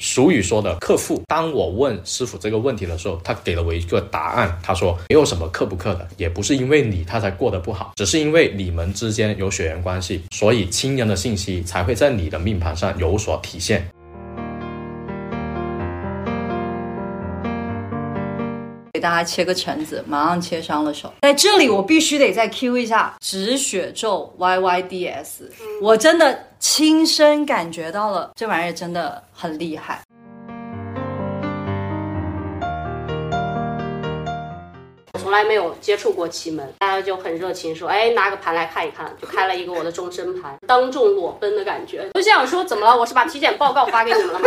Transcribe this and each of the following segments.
俗语说的克父，当我问师傅这个问题的时候，他给了我一个答案，他说没有什么克不克的，也不是因为你他才过得不好，只是因为你们之间有血缘关系，所以亲人的信息才会在你的命盘上有所体现。给大家切个橙子，马上切伤了手。在这里，我必须得再 Q 一下止血咒 YYDS，我真的亲身感觉到了，这玩意儿真的很厉害。我从来没有接触过奇门，大家就很热情说，哎，拿个盘来看一看，就开了一个我的终身盘，当众裸奔的感觉。我想说，怎么了？我是把体检报告发给你们了吗？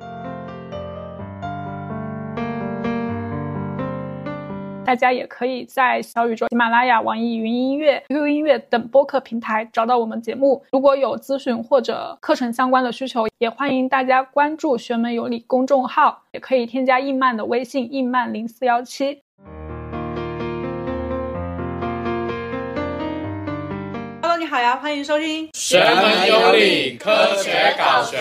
大家也可以在小宇宙、喜马拉雅、网易云音乐、QQ 音乐等播客平台找到我们节目。如果有咨询或者课程相关的需求，也欢迎大家关注“学门有理”公众号，也可以添加易曼的微信“易曼零四幺七”。你好呀，欢迎收听学门有理，科学搞学。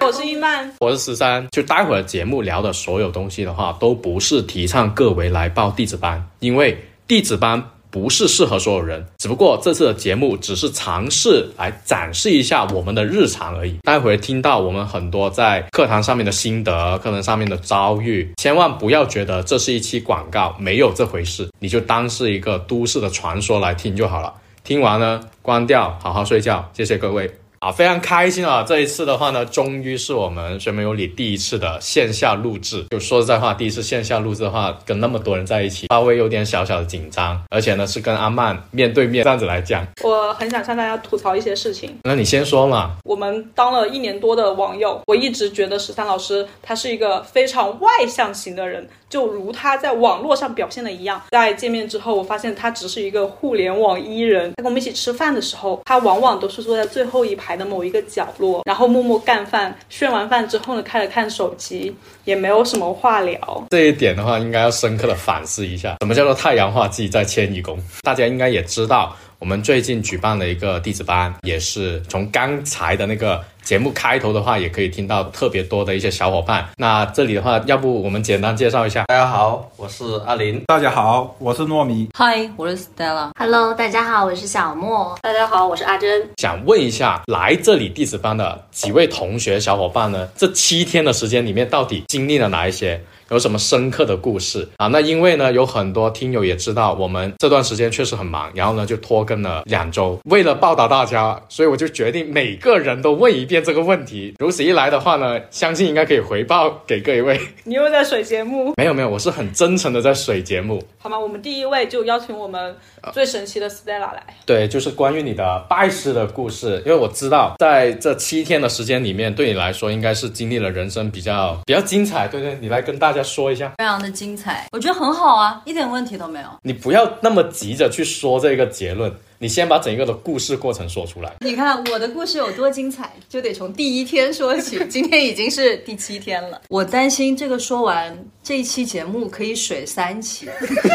我是一曼，我是十三。就待会儿节目聊的所有东西的话，都不是提倡各位来报弟子班，因为弟子班不是适合所有人。只不过这次的节目只是尝试来展示一下我们的日常而已。待会儿听到我们很多在课堂上面的心得，课堂上面的遭遇，千万不要觉得这是一期广告，没有这回事，你就当是一个都市的传说来听就好了。听完呢，关掉，好好睡觉。谢谢各位啊，非常开心啊！这一次的话呢，终于是我们学门有理第一次的线下录制。就说实在话，第一次线下录制的话，跟那么多人在一起，稍微有点小小的紧张。而且呢，是跟阿曼面对面这样子来讲。我很想向大家吐槽一些事情。那你先说嘛。我们当了一年多的网友，我一直觉得十三老师他是一个非常外向型的人。就如他在网络上表现的一样，在见面之后，我发现他只是一个互联网伊人。在跟我们一起吃饭的时候，他往往都是坐在最后一排的某一个角落，然后默默干饭。炫完饭之后呢，开始看手机，也没有什么话聊。这一点的话，应该要深刻的反思一下，什么叫做太阳化自己在迁移宫？大家应该也知道，我们最近举办了一个弟子班，也是从刚才的那个。节目开头的话，也可以听到特别多的一些小伙伴。那这里的话，要不我们简单介绍一下。大家好，我是阿林。大家好，我是糯米。Hi，我是 Stella。Hello，大家好，我是小莫。大家好，我是阿珍。想问一下，来这里弟子班的几位同学小伙伴呢？这七天的时间里面，到底经历了哪一些？有什么深刻的故事啊？那因为呢，有很多听友也知道，我们这段时间确实很忙，然后呢就拖更了两周。为了报答大家，所以我就决定每个人都问一遍这个问题。如此一来的话呢，相信应该可以回报给各位。你又在水节目？没有没有，我是很真诚的在水节目。好吗？我们第一位就邀请我们最神奇的 Stella 来。对，就是关于你的拜师的故事，因为我知道在这七天的时间里面，对你来说应该是经历了人生比较比较精彩。对对，你来跟大家。再说一下，非常的精彩，我觉得很好啊，一点问题都没有。你不要那么急着去说这个结论。你先把整个的故事过程说出来。你看我的故事有多精彩，就得从第一天说起。今天已经是第七天了，我担心这个说完这一期节目可以水三期。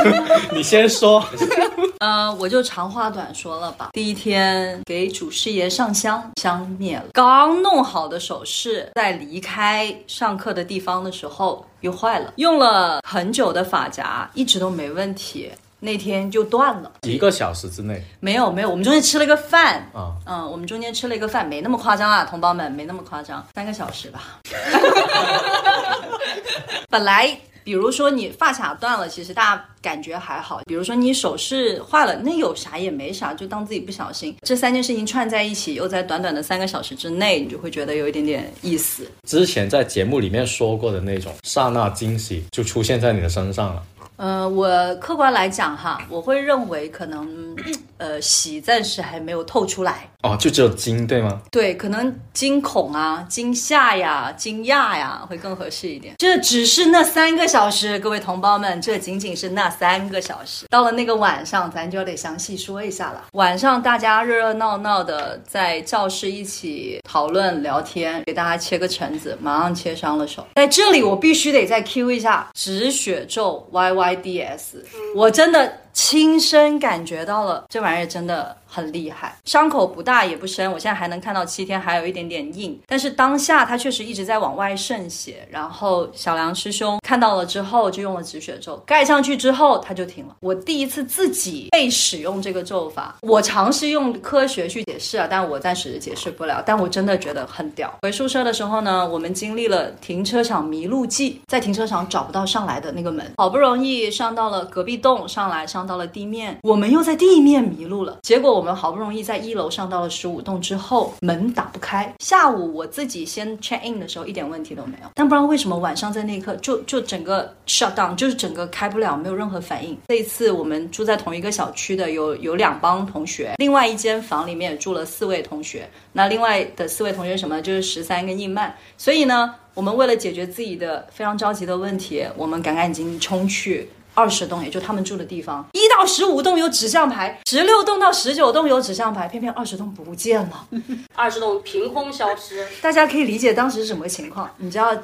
你先说。呃，我就长话短说了吧。第一天给主师爷上香，香灭了。刚弄好的首饰，在离开上课的地方的时候又坏了。用了很久的发夹，一直都没问题。那天就断了，一个小时之内没有没有，我们中间吃了个饭啊，嗯，我们中间吃了一个饭，没那么夸张啊，同胞们，没那么夸张，三个小时吧。本来比如说你发卡断了，其实大家感觉还好，比如说你首饰坏了，那有啥也没啥，就当自己不小心。这三件事情串在一起，又在短短的三个小时之内，你就会觉得有一点点意思。之前在节目里面说过的那种刹那惊喜，就出现在你的身上了。呃，我客观来讲哈，我会认为可能，呃，喜暂时还没有透出来。哦，就只有惊对吗？对，可能惊恐啊、惊吓呀、惊讶呀会更合适一点。这只是那三个小时，各位同胞们，这仅仅是那三个小时。到了那个晚上，咱就得详细说一下了。晚上大家热热闹闹的在教室一起讨论聊天，给大家切个橙子，马上切伤了手。在这里，我必须得再 Q 一下止血咒 YDS，我真的亲身感觉到了，这玩意儿真的。很厉害，伤口不大也不深，我现在还能看到七天还有一点点硬，但是当下它确实一直在往外渗血。然后小梁师兄看到了之后就用了止血咒，盖上去之后它就停了。我第一次自己被使用这个咒法，我尝试用科学去解释啊，但我暂时解释不了。但我真的觉得很屌。回宿舍的时候呢，我们经历了停车场迷路记，在停车场找不到上来的那个门，好不容易上到了隔壁栋上来，上到了地面，我们又在地面迷路了。结果我们好不容易在一楼上到了十五栋之后，门打不开。下午我自己先 check in 的时候一点问题都没有，但不知道为什么晚上在那一刻就就整个 shut down，就是整个开不了，没有任何反应。这一次我们住在同一个小区的有有两帮同学，另外一间房里面住了四位同学。那另外的四位同学什么就是十三跟印曼，所以呢，我们为了解决自己的非常着急的问题，我们赶赶紧冲去。二十栋，也就他们住的地方，一到十五栋有指向牌，十六栋到十九栋有指向牌，偏偏二十栋不见了，二十栋凭空消失。大家可以理解当时是什么情况？你知道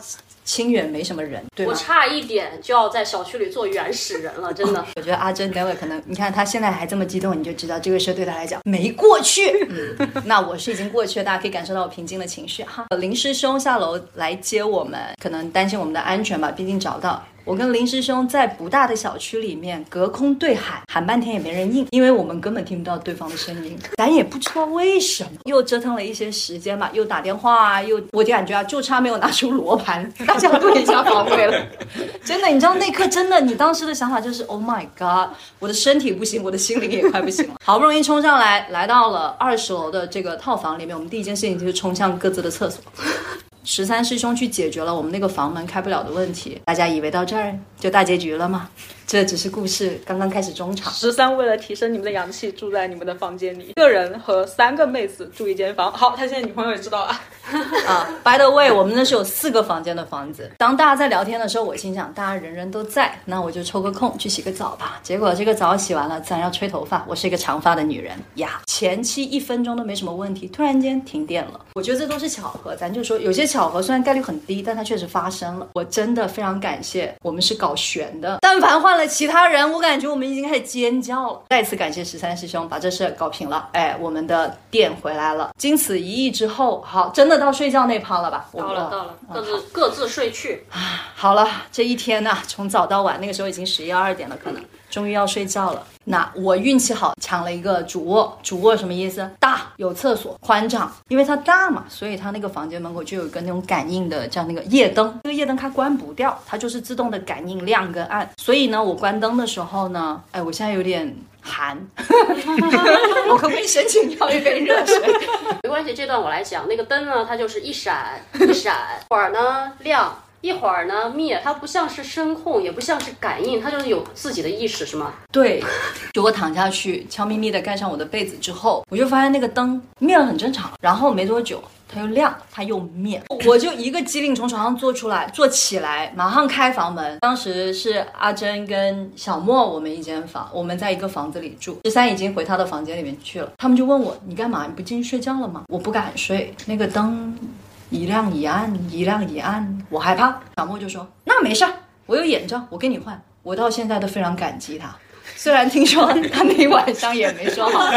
清远没什么人，对吗我？差一点就要在小区里做原始人了，真的。我觉得阿珍待会可能，你看她现在还这么激动，你就知道这个事对她来讲没过去。嗯，那我是已经过去了，大家可以感受到我平静的情绪哈。林师兄下楼来接我们，可能担心我们的安全吧，毕竟找不到。我跟林师兄在不大的小区里面隔空对喊，喊半天也没人应，因为我们根本听不到对方的声音，咱也不知道为什么。又折腾了一些时间吧，又打电话啊，又我就感觉啊，就差没有拿出罗盘，大家都已经防卫了。真的，你知道那刻真的，你当时的想法就是，Oh my god，我的身体不行，我的心灵也快不行了。好不容易冲上来，来到了二十楼的这个套房里面，我们第一件事情就是冲向各自的厕所。十三师兄去解决了我们那个房门开不了的问题，大家以为到这儿就大结局了吗？这只是故事刚刚开始中场。十三为了提升你们的阳气，住在你们的房间里，一个人和三个妹子住一间房。好，他现在女朋友也知道了。啊，By the way，我们那是有四个房间的房子。当大家在聊天的时候，我心想，大家人人都在，那我就抽个空去洗个澡吧。结果这个澡洗完了，自然要吹头发。我是一个长发的女人呀，前期一分钟都没什么问题，突然间停电了。我觉得这都是巧合，咱就说有些巧合虽然概率很低，但它确实发生了。我真的非常感谢，我们是搞玄的。但凡换了其他人，我感觉我们已经开始尖叫了。再次感谢十三师兄把这事搞平了，哎，我们的店回来了。经此一役之后，好，真的到睡觉那趴了吧？到了，到了，嗯各自各自睡去。好了，这一天呢、从早到晚，那个时候已经十一二点了，可能终于要睡觉了。那我运气好，抢了一个主卧。主卧什么意思？大，有厕所，宽敞。因为它大嘛，所以它那个房间门口就有一个那种感应的，叫那个夜灯。这个夜灯它关不掉，它就是自动的感应亮跟暗。所以呢，我关灯的时候呢，哎，我现在有点寒，我可不可以申请要一杯热水？没关系，这段我来讲。那个灯呢，它就是一闪一闪，一会儿呢亮，一会儿呢灭。它不像是声控，也不像是感应，它就是有自己的意识，是吗？对，就我躺下去，悄咪咪的盖上我的被子之后，我就发现那个灯灭了很正常，然后没多久它又亮，它又灭，我就一个机灵从床上坐出来，坐起来，马上开房门。当时是阿珍跟小莫我们一间房，我们在一个房子里住，十三已经回他的房间里面去了，他们就问我你干嘛？你不进去睡觉了吗？我不敢睡，那个灯一亮一暗，一亮一暗，我害怕。小莫就说那没事儿，我有眼罩，我跟你换。我到现在都非常感激他。虽然听说他那一晚上也没说好，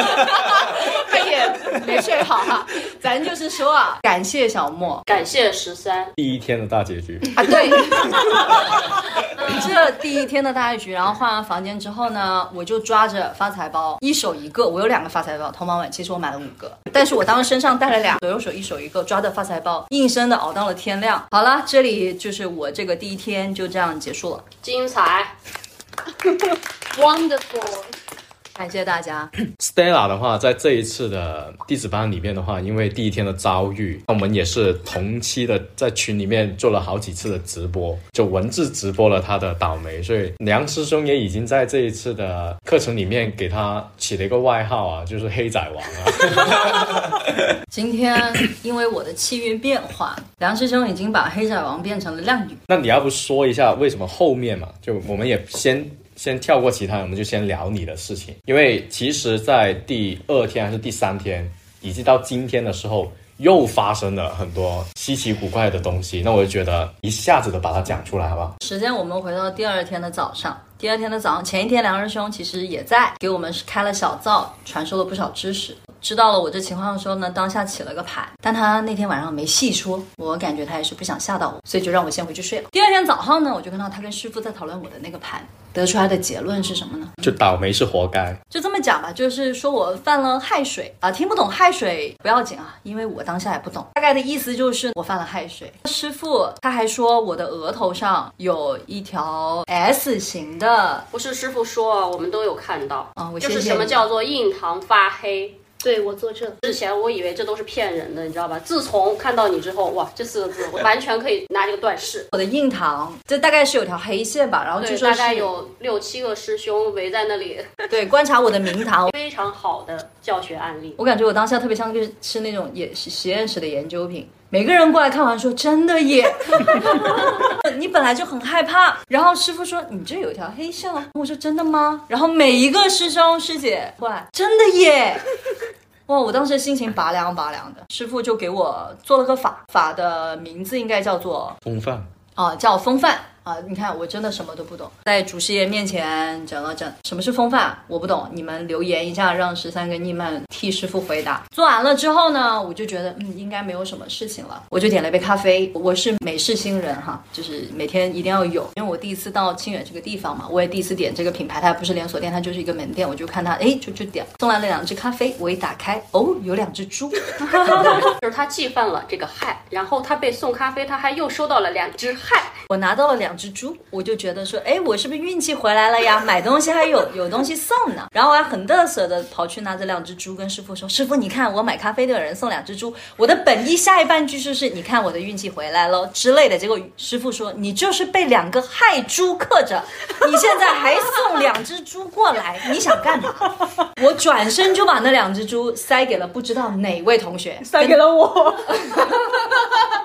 他也没睡好哈。咱就是说啊，感谢小莫。感谢十三，第一天的大结局，啊，对，这第一天的大结局，然后换完房间之后呢，我就抓着发财包，一手一个，我有两个发财包，同胞们，其实我买了五个，但是我当时身上带了俩，左右手一手一个，抓着发财包，硬生的熬到了天亮。好了，这里就是我这个第一天就这样结束了，精彩。Wonderful，感谢大家。Stella 的话，在这一次的弟子班里面的话，因为第一天的遭遇，我们也是同期的，在群里面做了好几次的直播，就文字直播了他的倒霉，所以梁师兄也已经在这一次的课程里面给他起了一个外号啊，就是黑仔王啊。今天因为我的气运变化，梁师兄已经把黑仔王变成了靓女。那你要不说一下为什么后面嘛？就我们也先先跳过其他人，我们就先聊你的事情。因为其实，在第二天还是第三天，以及到今天的时候，又发生了很多稀奇古怪的东西，那我就觉得一下子的把它讲出来，好不好？时间我们回到第二天的早上，第二天的早上，前一天梁师兄其实也在给我们开了小灶，传授了不少知识。知道了我这情况的时候呢，当下起了个盘，但他那天晚上没细说，我感觉他也是不想吓到我，所以就让我先回去睡了。第二天早上呢，我就看到他跟师傅在讨论我的那个盘，得出来的结论是什么呢？就倒霉是活该。就这么讲吧，就是说我犯了亥水啊，听不懂亥水不要紧啊，因为我当下也不懂。大概的意思就是我犯了亥水。师傅他还说我的额头上有一条 S 型的，不是师傅说，我们都有看到啊我就是什么叫做印堂发黑。对我做这之前，我以为这都是骗人的，你知道吧？自从看到你之后，哇，这四个字我完全可以拿这个断事。我的印堂，这大概是有条黑线吧，然后据，说是大概有六七个师兄围在那里，对观察我的明堂。非常好的教学案例。我感觉我当下特别像就是是那种也实验室的研究品，每个人过来看完说真的耶，你本来就很害怕，然后师傅说你这有一条黑线哦，我说真的吗？然后每一个师兄师姐过来真的耶。哇！我当时心情拔凉拔凉的，师傅就给我做了个法，法的名字应该叫做风范，啊，叫风范啊！你看，我真的什么都不懂，在祖师爷面前讲了讲什么是风范，我不懂，你们留言一下，让十三跟逆曼替师傅回答。做完了之后呢，我就觉得嗯，应该没有什么事情了，我就点了一杯咖啡。我是美式新人哈，就是每天一定要有，因为我第一次到清远这个地方嘛，我也第一次点这个品牌，它不是连锁店，它就是一个门店，我就看它，哎，就就点，送来了两只咖啡，我一打开，哦，有两只猪 就是他既犯了这个害，然后他被送咖啡，他还又收到了两只害。我拿到了两只猪，我就觉得说，哎，我是不是运气回来了呀？买东西还有有东西送呢。然后我还很嘚瑟的跑去拿着两只猪，跟师傅说：“师傅，你看我买咖啡的人送两只猪。”我的本意下一半句就是：“你看我的运气回来喽”之类的。结果师傅说：“你就是被两个害猪克着，你现在还送两只猪过来，你想干嘛？”我转身就把那两只猪塞给了不知道哪位同学，塞给了我。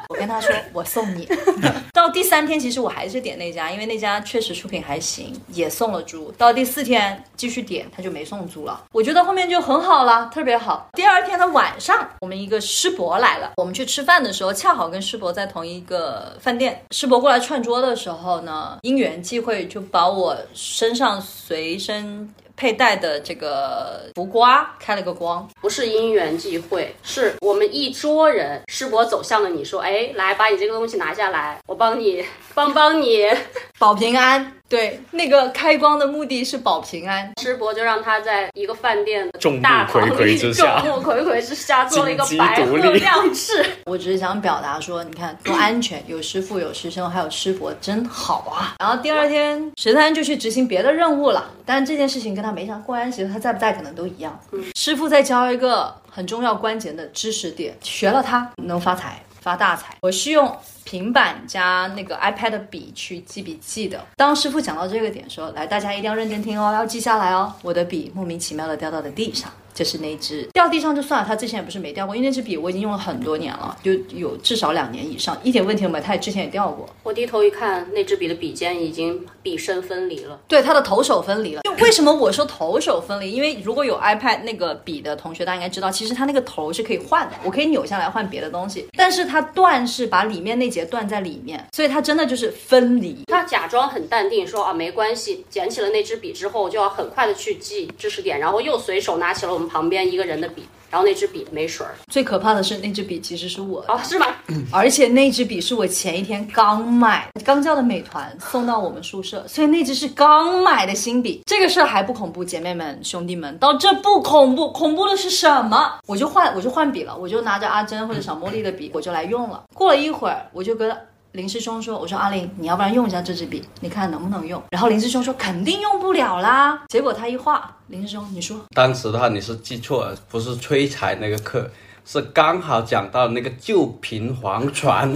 我跟他说我送你。到第三天，其实我还是点那家，因为那家确实出品还行，也送了猪。到第四天继续点，他就没送猪了。我觉得后面就很好了，特别好。第二天的晚上，我们一个师伯来了，我们去吃饭的时候，恰好跟师伯在同一个饭店。师伯过来串桌的时候呢，因缘际会就把我身上随身。佩戴的这个浮瓜开了个光，不是因缘际会，是我们一桌人，师伯走向了你说，哎，来把你这个东西拿下来，我帮你帮帮你，保平安。对，那个开光的目的是保平安。师伯就让他在一个饭店的众目大堂里睽睽之下众目睽睽之下做了一个白鹤亮翅。我只是想表达说，你看多安全，有师傅，有师兄，还有师伯，真好啊。然后第二天，十三就去执行别的任务了，但这件事情跟他没啥关系，他在不在可能都一样。师傅在教一个很重要关键的知识点，学了它能发财。发大财！我是用平板加那个 iPad 笔去记笔记的。当师傅讲到这个点说：“来，大家一定要认真听哦，要记下来哦。”我的笔莫名其妙的掉到了地上。就是那支掉地上就算了，它之前也不是没掉过，因为那支笔我已经用了很多年了，就有至少两年以上，一点问题都没有。它也之前也掉过，我低头一看，那支笔的笔尖已经笔身分离了。对，它的头手分离了。就为什么我说头手分离？因为如果有 iPad 那个笔的同学，大家应该知道，其实它那个头是可以换的，我可以扭下来换别的东西。但是它断是把里面那节断在里面，所以它真的就是分离。他假装很淡定说啊没关系，捡起了那支笔之后，就要很快的去记知识点，然后又随手拿起了我们旁边一个人的笔，然后那支笔没水儿。最可怕的是那支笔其实是我的，哦，是吗？而且那支笔是我前一天刚买，刚叫的美团送到我们宿舍，所以那支是刚买的新笔。这个事儿还不恐怖，姐妹们、兄弟们，到这不恐怖，恐怖的是什么？我就换，我就换笔了，我就拿着阿珍或者小茉莉的笔，我就来用了。过了一会儿，我就跟林师兄说：“我说阿玲，你要不然用一下这支笔，你看能不能用？”然后林师兄说：“肯定用不了啦。”结果他一画，林师兄你说当时的话你是记错了，不是催财那个课，是刚好讲到那个旧瓶黄泉，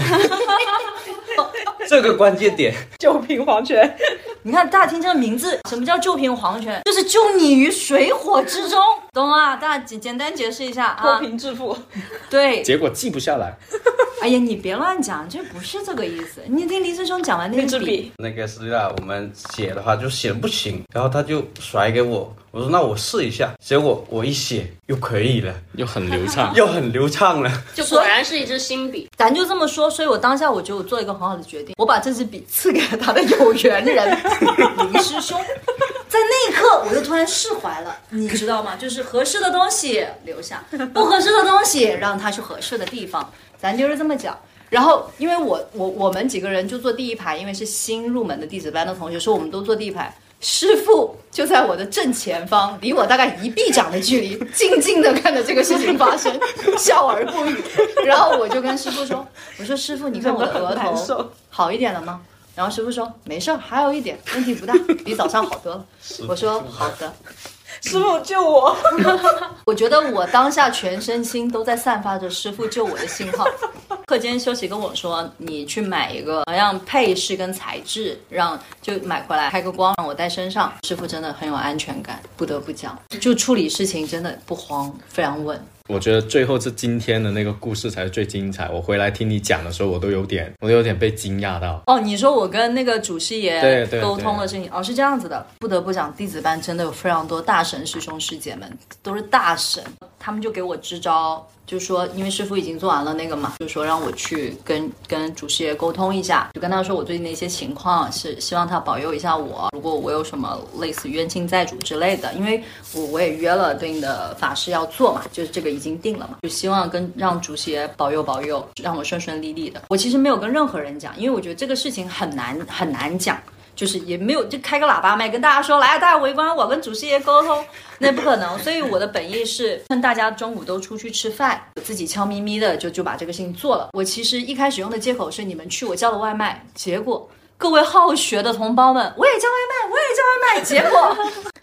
这个关键点。九瓶黄泉，你看，大家听这个名字，什么叫救贫黄泉？就是救你于水火之中，懂啊？大家简简单解释一下啊脱啊。贫致富。对，结果记不下来。哎呀，你别乱讲，这不是这个意思。你听黎志兄讲完那那支个笔，那个资料我们写的话就写的不行，然后他就甩给我，我说那我试一下，结果我一写又可以了，又很流畅，又很流畅了。就果然是一支新笔。咱就这么说。所以我当下我就做了一个很好的决定，我把这支笔赐给了他的有缘人 林师兄。在那一刻，我就突然释怀了，你知道吗？就是合适的东西留下，不合适的东西让他去合适的地方。咱就是这么讲。然后，因为我我我们几个人就坐第一排，因为是新入门的弟子班的同学，说我们都坐第一排。师傅就在我的正前方，离我大概一臂掌的距离，静静的看着这个事情发生，笑而不语。然后我就跟师傅说：“我说师傅，你看我的额头 好一点了吗？”然后师傅说：“没事儿，还有一点，问题不大，比早上好多了。”我说：“好的。” 师傅救我！我觉得我当下全身心都在散发着师傅救我的信号。课间休息跟我说，你去买一个，让配饰跟材质，让就买回来开个光，让我戴身上。师傅真的很有安全感，不得不讲，就处理事情真的不慌，非常稳。我觉得最后是今天的那个故事才是最精彩。我回来听你讲的时候，我都有点，我都有点被惊讶到。哦，你说我跟那个祖师对爷对沟通的事情，哦，是这样子的。不得不讲，弟子班真的有非常多大神师兄师姐们，都是大神，他们就给我支招，就说因为师傅已经做完了那个嘛，就说让我去跟跟祖师爷沟通一下，就跟他说我最近的一些情况，是希望他保佑一下我，如果我有什么类似冤亲债主之类的，因为我我也约了对应的法事要做嘛，就是这个已经定了嘛，就希望跟让祖师爷保佑保佑，让我顺顺利利的。我其实没有跟任何人讲，因为我觉得这个事情很难很难讲。就是也没有就开个喇叭麦跟大家说，来大家围观，我跟祖师爷沟通，那不可能。所以我的本意是趁大家中午都出去吃饭，我自己悄咪咪的就就把这个事情做了。我其实一开始用的借口是你们去我叫了外卖，结果各位好学的同胞们，我也叫外卖，我也叫外卖，结果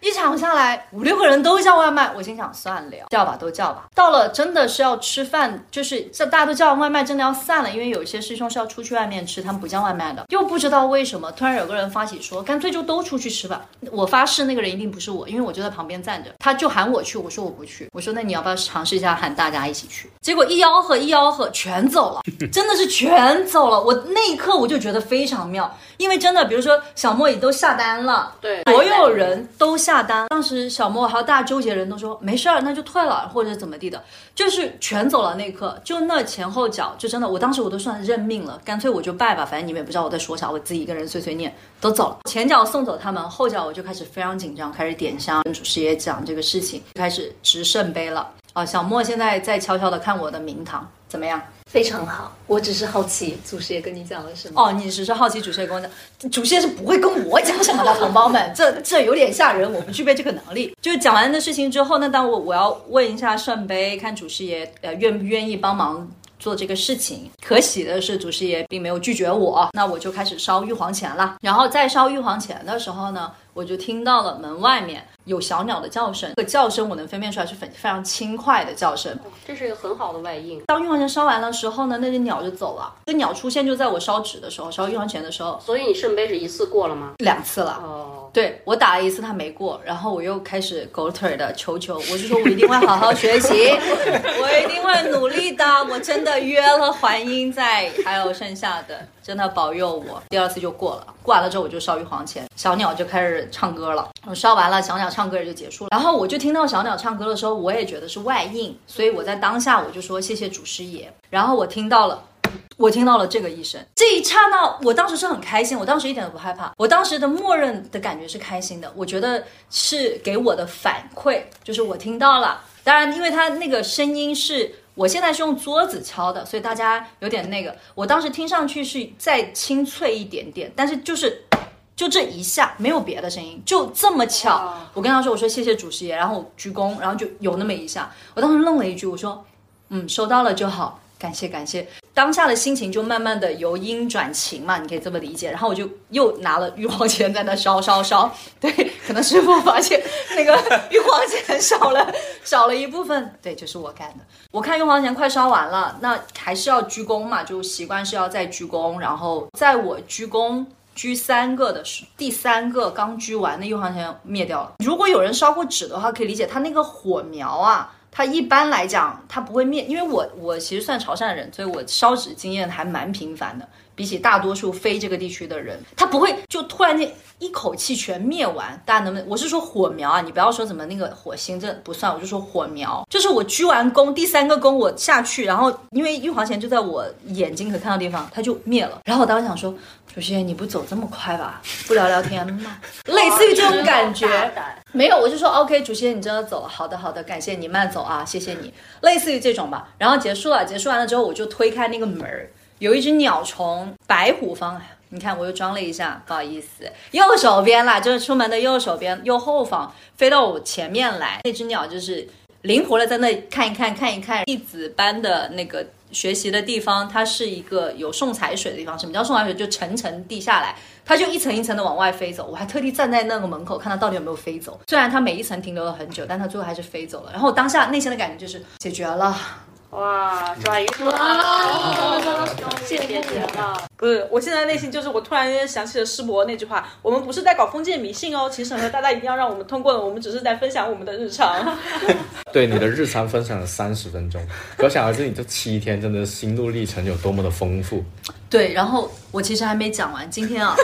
一场下来五六个人都叫外卖，我心想算了，叫吧都叫吧。到了真的是要吃饭，就是这大家都叫完外卖，真的要散了，因为有些师兄是要出去外面吃，他们不叫外卖的。又不知道为什么，突然有个人发起说，干脆就都出去吃吧。我发誓那个人一定不是我，因为我就在旁边站着，他就喊我去，我说我不去，我说那你要不要尝试一下喊大家一起去？结果一吆喝一吆喝全走了，真的是全走了。我那一刻我就觉得非常妙，因为真的，比如说小莫也都下单了，对，所有人都下单。当时小莫还有大家纠结人都说没事儿，那就退了或者怎么地的，就是全走了那一刻，就那前后脚，就真的，我当时我都算认命了，干脆我就拜吧，反正你们也不知道我在说啥，我自己一个人碎碎念，都走了。前脚送走他们，后脚我就开始非常紧张，开始点香，跟主持也讲这个事情，开始执圣杯了。啊，小莫现在在悄悄的看我的名堂，怎么样？非常好。我只是好奇，祖师爷跟你讲了什么？哦，你只是好奇祖师爷跟我讲，主持人是不会跟我讲什么的，同胞们，这这有点吓人，我不具备这个能力。就是讲完的事情之后，那当我我要问一下圣杯，看祖师爷呃愿不愿意帮忙。做这个事情，可喜的是祖师爷并没有拒绝我，那我就开始烧玉皇钱了。然后在烧玉皇钱的时候呢，我就听到了门外面有小鸟的叫声，这个叫声我能分辨出来是非非常轻快的叫声。这是一个很好的外应。当玉皇钱烧完了时候呢，那只鸟就走了。这鸟出现就在我烧纸的时候，烧玉皇钱的时候，所以你圣杯是一次过了吗？两次了。哦，对我打了一次，他没过，然后我又开始狗腿的求求，我就说我一定会好好学习，我一定会努力的，我真的约了还音在，还有剩下的，真的保佑我。第二次就过了，过完了之后我就烧玉皇钱，小鸟就开始唱歌了，我烧完了，小鸟唱歌也就结束了。然后我就听到小鸟唱歌的时候，我也觉得是外应，所以我在当下我就说谢谢祖师爷。然后我听到了。我听到了这个一声，这一刹那，我当时是很开心，我当时一点都不害怕，我当时的默认的感觉是开心的，我觉得是给我的反馈，就是我听到了。当然，因为它那个声音是我现在是用桌子敲的，所以大家有点那个，我当时听上去是再清脆一点点，但是就是。就这一下，没有别的声音，就这么巧。我跟他说：“我说谢谢主师爷。”然后我鞠躬，然后就有那么一下。我当时愣了一句，我说：“嗯，收到了就好，感谢感谢。”当下的心情就慢慢的由阴转晴嘛，你可以这么理解。然后我就又拿了玉皇钱在那烧烧烧，对，可能师傅发现那个玉皇钱少了少了一部分，对，就是我干的。我看玉皇钱快烧完了，那还是要鞠躬嘛，就习惯是要再鞠躬。然后在我鞠躬狙三个的时，第三个刚狙完，那玉皇前灭掉了。如果有人烧过纸的话，可以理解它那个火苗啊。它一般来讲，它不会灭，因为我我其实算潮汕人，所以我烧纸经验还蛮频繁的。比起大多数非这个地区的人，他不会就突然间一口气全灭完。大家能不能？我是说火苗啊，你不要说怎么那个火星这不算，我就说火苗，就是我鞠完躬，第三个躬我下去，然后因为玉皇前就在我眼睛可看到地方，它就灭了。然后我当时想说，主席你不走这么快吧？不聊聊天吗？类似于这种感觉。没有，我就说 OK，主席你真的走了，好的好的，感谢你慢走啊，谢谢你。类似于这种吧。然后结束了，结束完了之后，我就推开那个门儿。有一只鸟从白虎方，你看我又装了一下，不好意思，右手边啦，就是出门的右手边右后方飞到我前面来。那只鸟就是灵活的在那看一看，看一看弟子般的那个学习的地方，它是一个有送财水的地方。什么叫送财水？就层层递下来，它就一层一层的往外飞走。我还特地站在那个门口看它到底有没有飞走。虽然它每一层停留了很久，但它最后还是飞走了。然后当下内心的感觉就是解决了。哇，转移了，谢谢姐了。不是，我现在内心就是我突然间想起了师伯那句话：我们不是在搞封建迷信哦，请审核大家一定要让我们通过的，我们只是在分享我们的日常。对你的日常分享了三十分钟，可想而知你这七天真的心路历程有多么的丰富。对，然后我其实还没讲完，今天啊，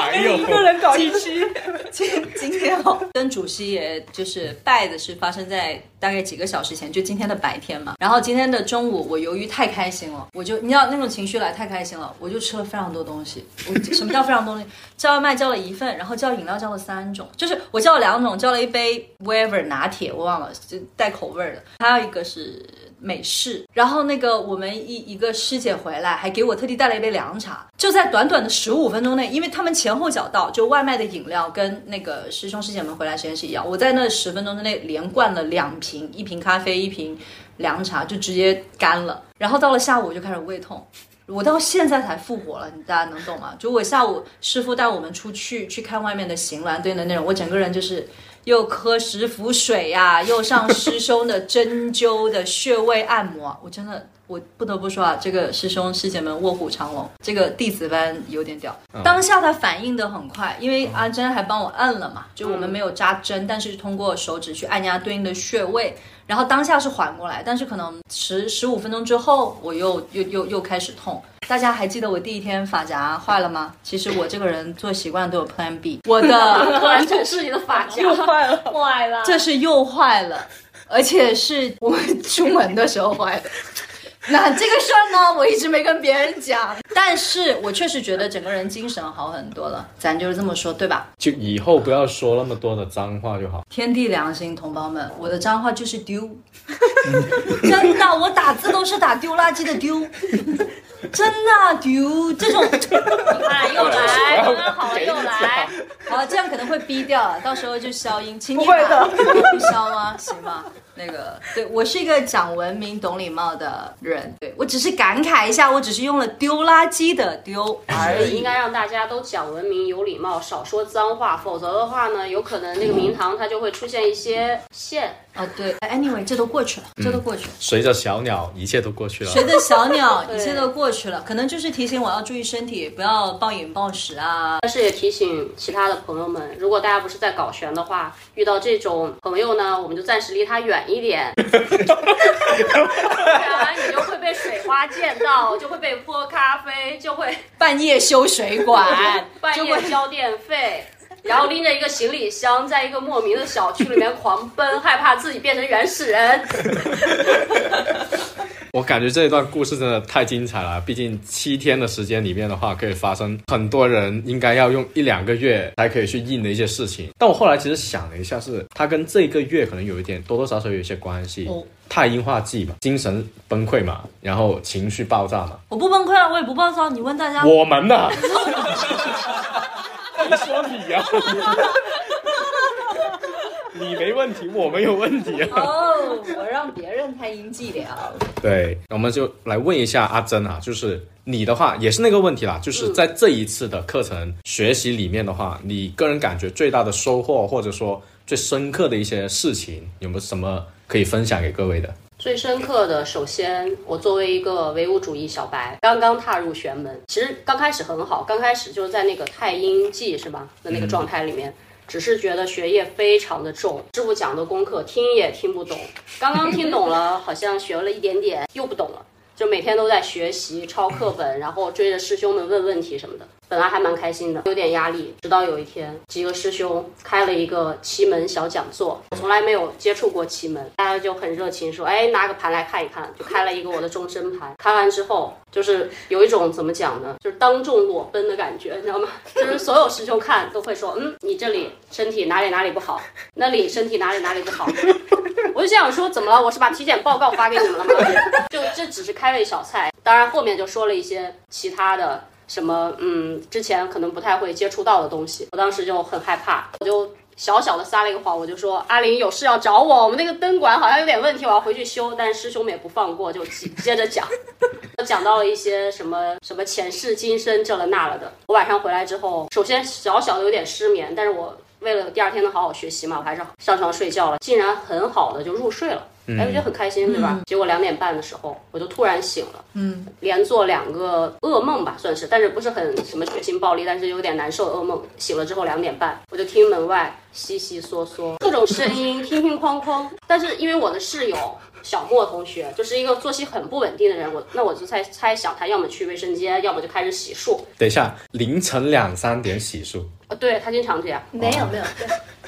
还有一个人搞一期，今今天哦，跟主席也就是拜的是发生在大概几个小时前，就今天的白天嘛。然后今天的中午，我由于太开心了，我就你知道那种情绪来太开心了，我就吃了非常多东西。我什么叫非常多东西？叫外卖叫了一份，然后叫饮料叫了三种，就是我叫了两种，叫了一杯 whatever 拿铁，我忘了，就带口味的，还有一个是。美式，然后那个我们一一个师姐回来，还给我特地带了一杯凉茶。就在短短的十五分钟内，因为他们前后脚到，就外卖的饮料跟那个师兄师姐们回来时间是一样。我在那十分钟之内连灌了两瓶，一瓶咖啡，一瓶凉茶，就直接干了。然后到了下午我就开始胃痛，我到现在才复活了，你大家能懂吗？就我下午师傅带我们出去去看外面的行鸾队的那种，我整个人就是。又喝食符水呀，又上师兄的针灸的穴位按摩，我真的，我不得不说啊，这个师兄师姐们卧虎藏龙，这个弟子班有点屌。当下他反应的很快，因为阿珍还帮我按了嘛，就我们没有扎针，但是通过手指去按压对应的穴位，然后当下是缓过来，但是可能十十五分钟之后，我又又又又开始痛。大家还记得我第一天发夹坏了吗？其实我这个人做习惯都有 Plan B。我的 突然就是你的发夹又坏了，坏了，这是又坏了，而且是我出门的时候坏的。那这个事儿呢，我一直没跟别人讲，但是我确实觉得整个人精神好很多了。咱就是这么说，对吧？就以后不要说那么多的脏话就好。天地良心，同胞们，我的脏话就是丢，真的，我打字都是打丢垃圾的丢。真的丢这种，哎，又来，刚刚好又来，好，这样可能会逼掉，到时候就消音，请你不会的，不消吗？行吗，那个，对我是一个讲文明、懂礼貌的人，对我只是感慨一下，我只是用了丢垃圾的丢而已。应该让大家都讲文明、有礼貌，少说脏话，否则的话呢，有可能那个明堂它就会出现一些线。啊，对，Anyway，这都过去了，这都过去了。随着小鸟，一切都过去了。随着小鸟，一切都过去了。可能就是提醒我要注意身体，不要暴饮暴食啊。但是也提醒其他的朋友们，如果大家不是在搞玄的话，遇到这种朋友呢，我们就暂时离他远一点。不 然你就会被水花溅到，就会被泼咖啡，就会半夜修水管，半夜交电费。然后拎着一个行李箱，在一个莫名的小区里面狂奔，害怕自己变成原始人。我感觉这一段故事真的太精彩了，毕竟七天的时间里面的话，可以发生很多人应该要用一两个月才可以去应的一些事情。但我后来其实想了一下，是它跟这个月可能有一点多多少少有一些关系。太阴化剂嘛，精神崩溃嘛，然后情绪爆炸嘛。我不崩溃啊，我也不暴躁。你问大家，我们呢？你说你呀，你没问题，我没有问题啊。哦，我让别人太阴气了。对，我们就来问一下阿珍啊，就是你的话也是那个问题啦，就是在这一次的课程学习里面的话，你个人感觉最大的收获，或者说最深刻的一些事情，有没有什么可以分享给各位的？最深刻的，首先我作为一个唯物主义小白，刚刚踏入玄门，其实刚开始很好，刚开始就是在那个太阴记是吧的那个状态里面。只是觉得学业非常的重，师傅讲的功课听也听不懂，刚刚听懂了，好像学了一点点，又不懂了，就每天都在学习抄课本，然后追着师兄们问问题什么的。本来还蛮开心的，有点压力。直到有一天，几个师兄开了一个奇门小讲座，我从来没有接触过奇门，大家就很热情说：“哎，拿个盘来看一看。”就开了一个我的终身盘。看完之后，就是有一种怎么讲呢，就是当众裸奔的感觉，你知道吗？就是所有师兄看都会说：“嗯，你这里身体哪里哪里不好，那里身体哪里哪里不好。”我就想说，怎么了？我是把体检报告发给你们了吗？就这只是开胃小菜，当然后面就说了一些其他的。什么嗯，之前可能不太会接触到的东西，我当时就很害怕，我就小小的撒了一个谎，我就说阿林有事要找我，我们那个灯管好像有点问题，我要回去修。但师兄们也不放过，就接着讲，讲到了一些什么什么前世今生这了那了的。我晚上回来之后，首先小小的有点失眠，但是我为了第二天能好好学习嘛，我还是上床睡觉了，竟然很好的就入睡了。哎，我觉得很开心，对吧？结果两点半的时候，我就突然醒了，嗯，连做两个噩梦吧，算是，但是不是很什么血腥暴力，但是有点难受的噩梦。醒了之后两点半，我就听门外悉悉嗦嗦各种声音，乒乒哐哐。但是因为我的室友小莫同学就是一个作息很不稳定的人，我那我就猜猜想他要么去卫生间，要么就开始洗漱。等一下，凌晨两三点洗漱？呃，对他经常这样。没有没有。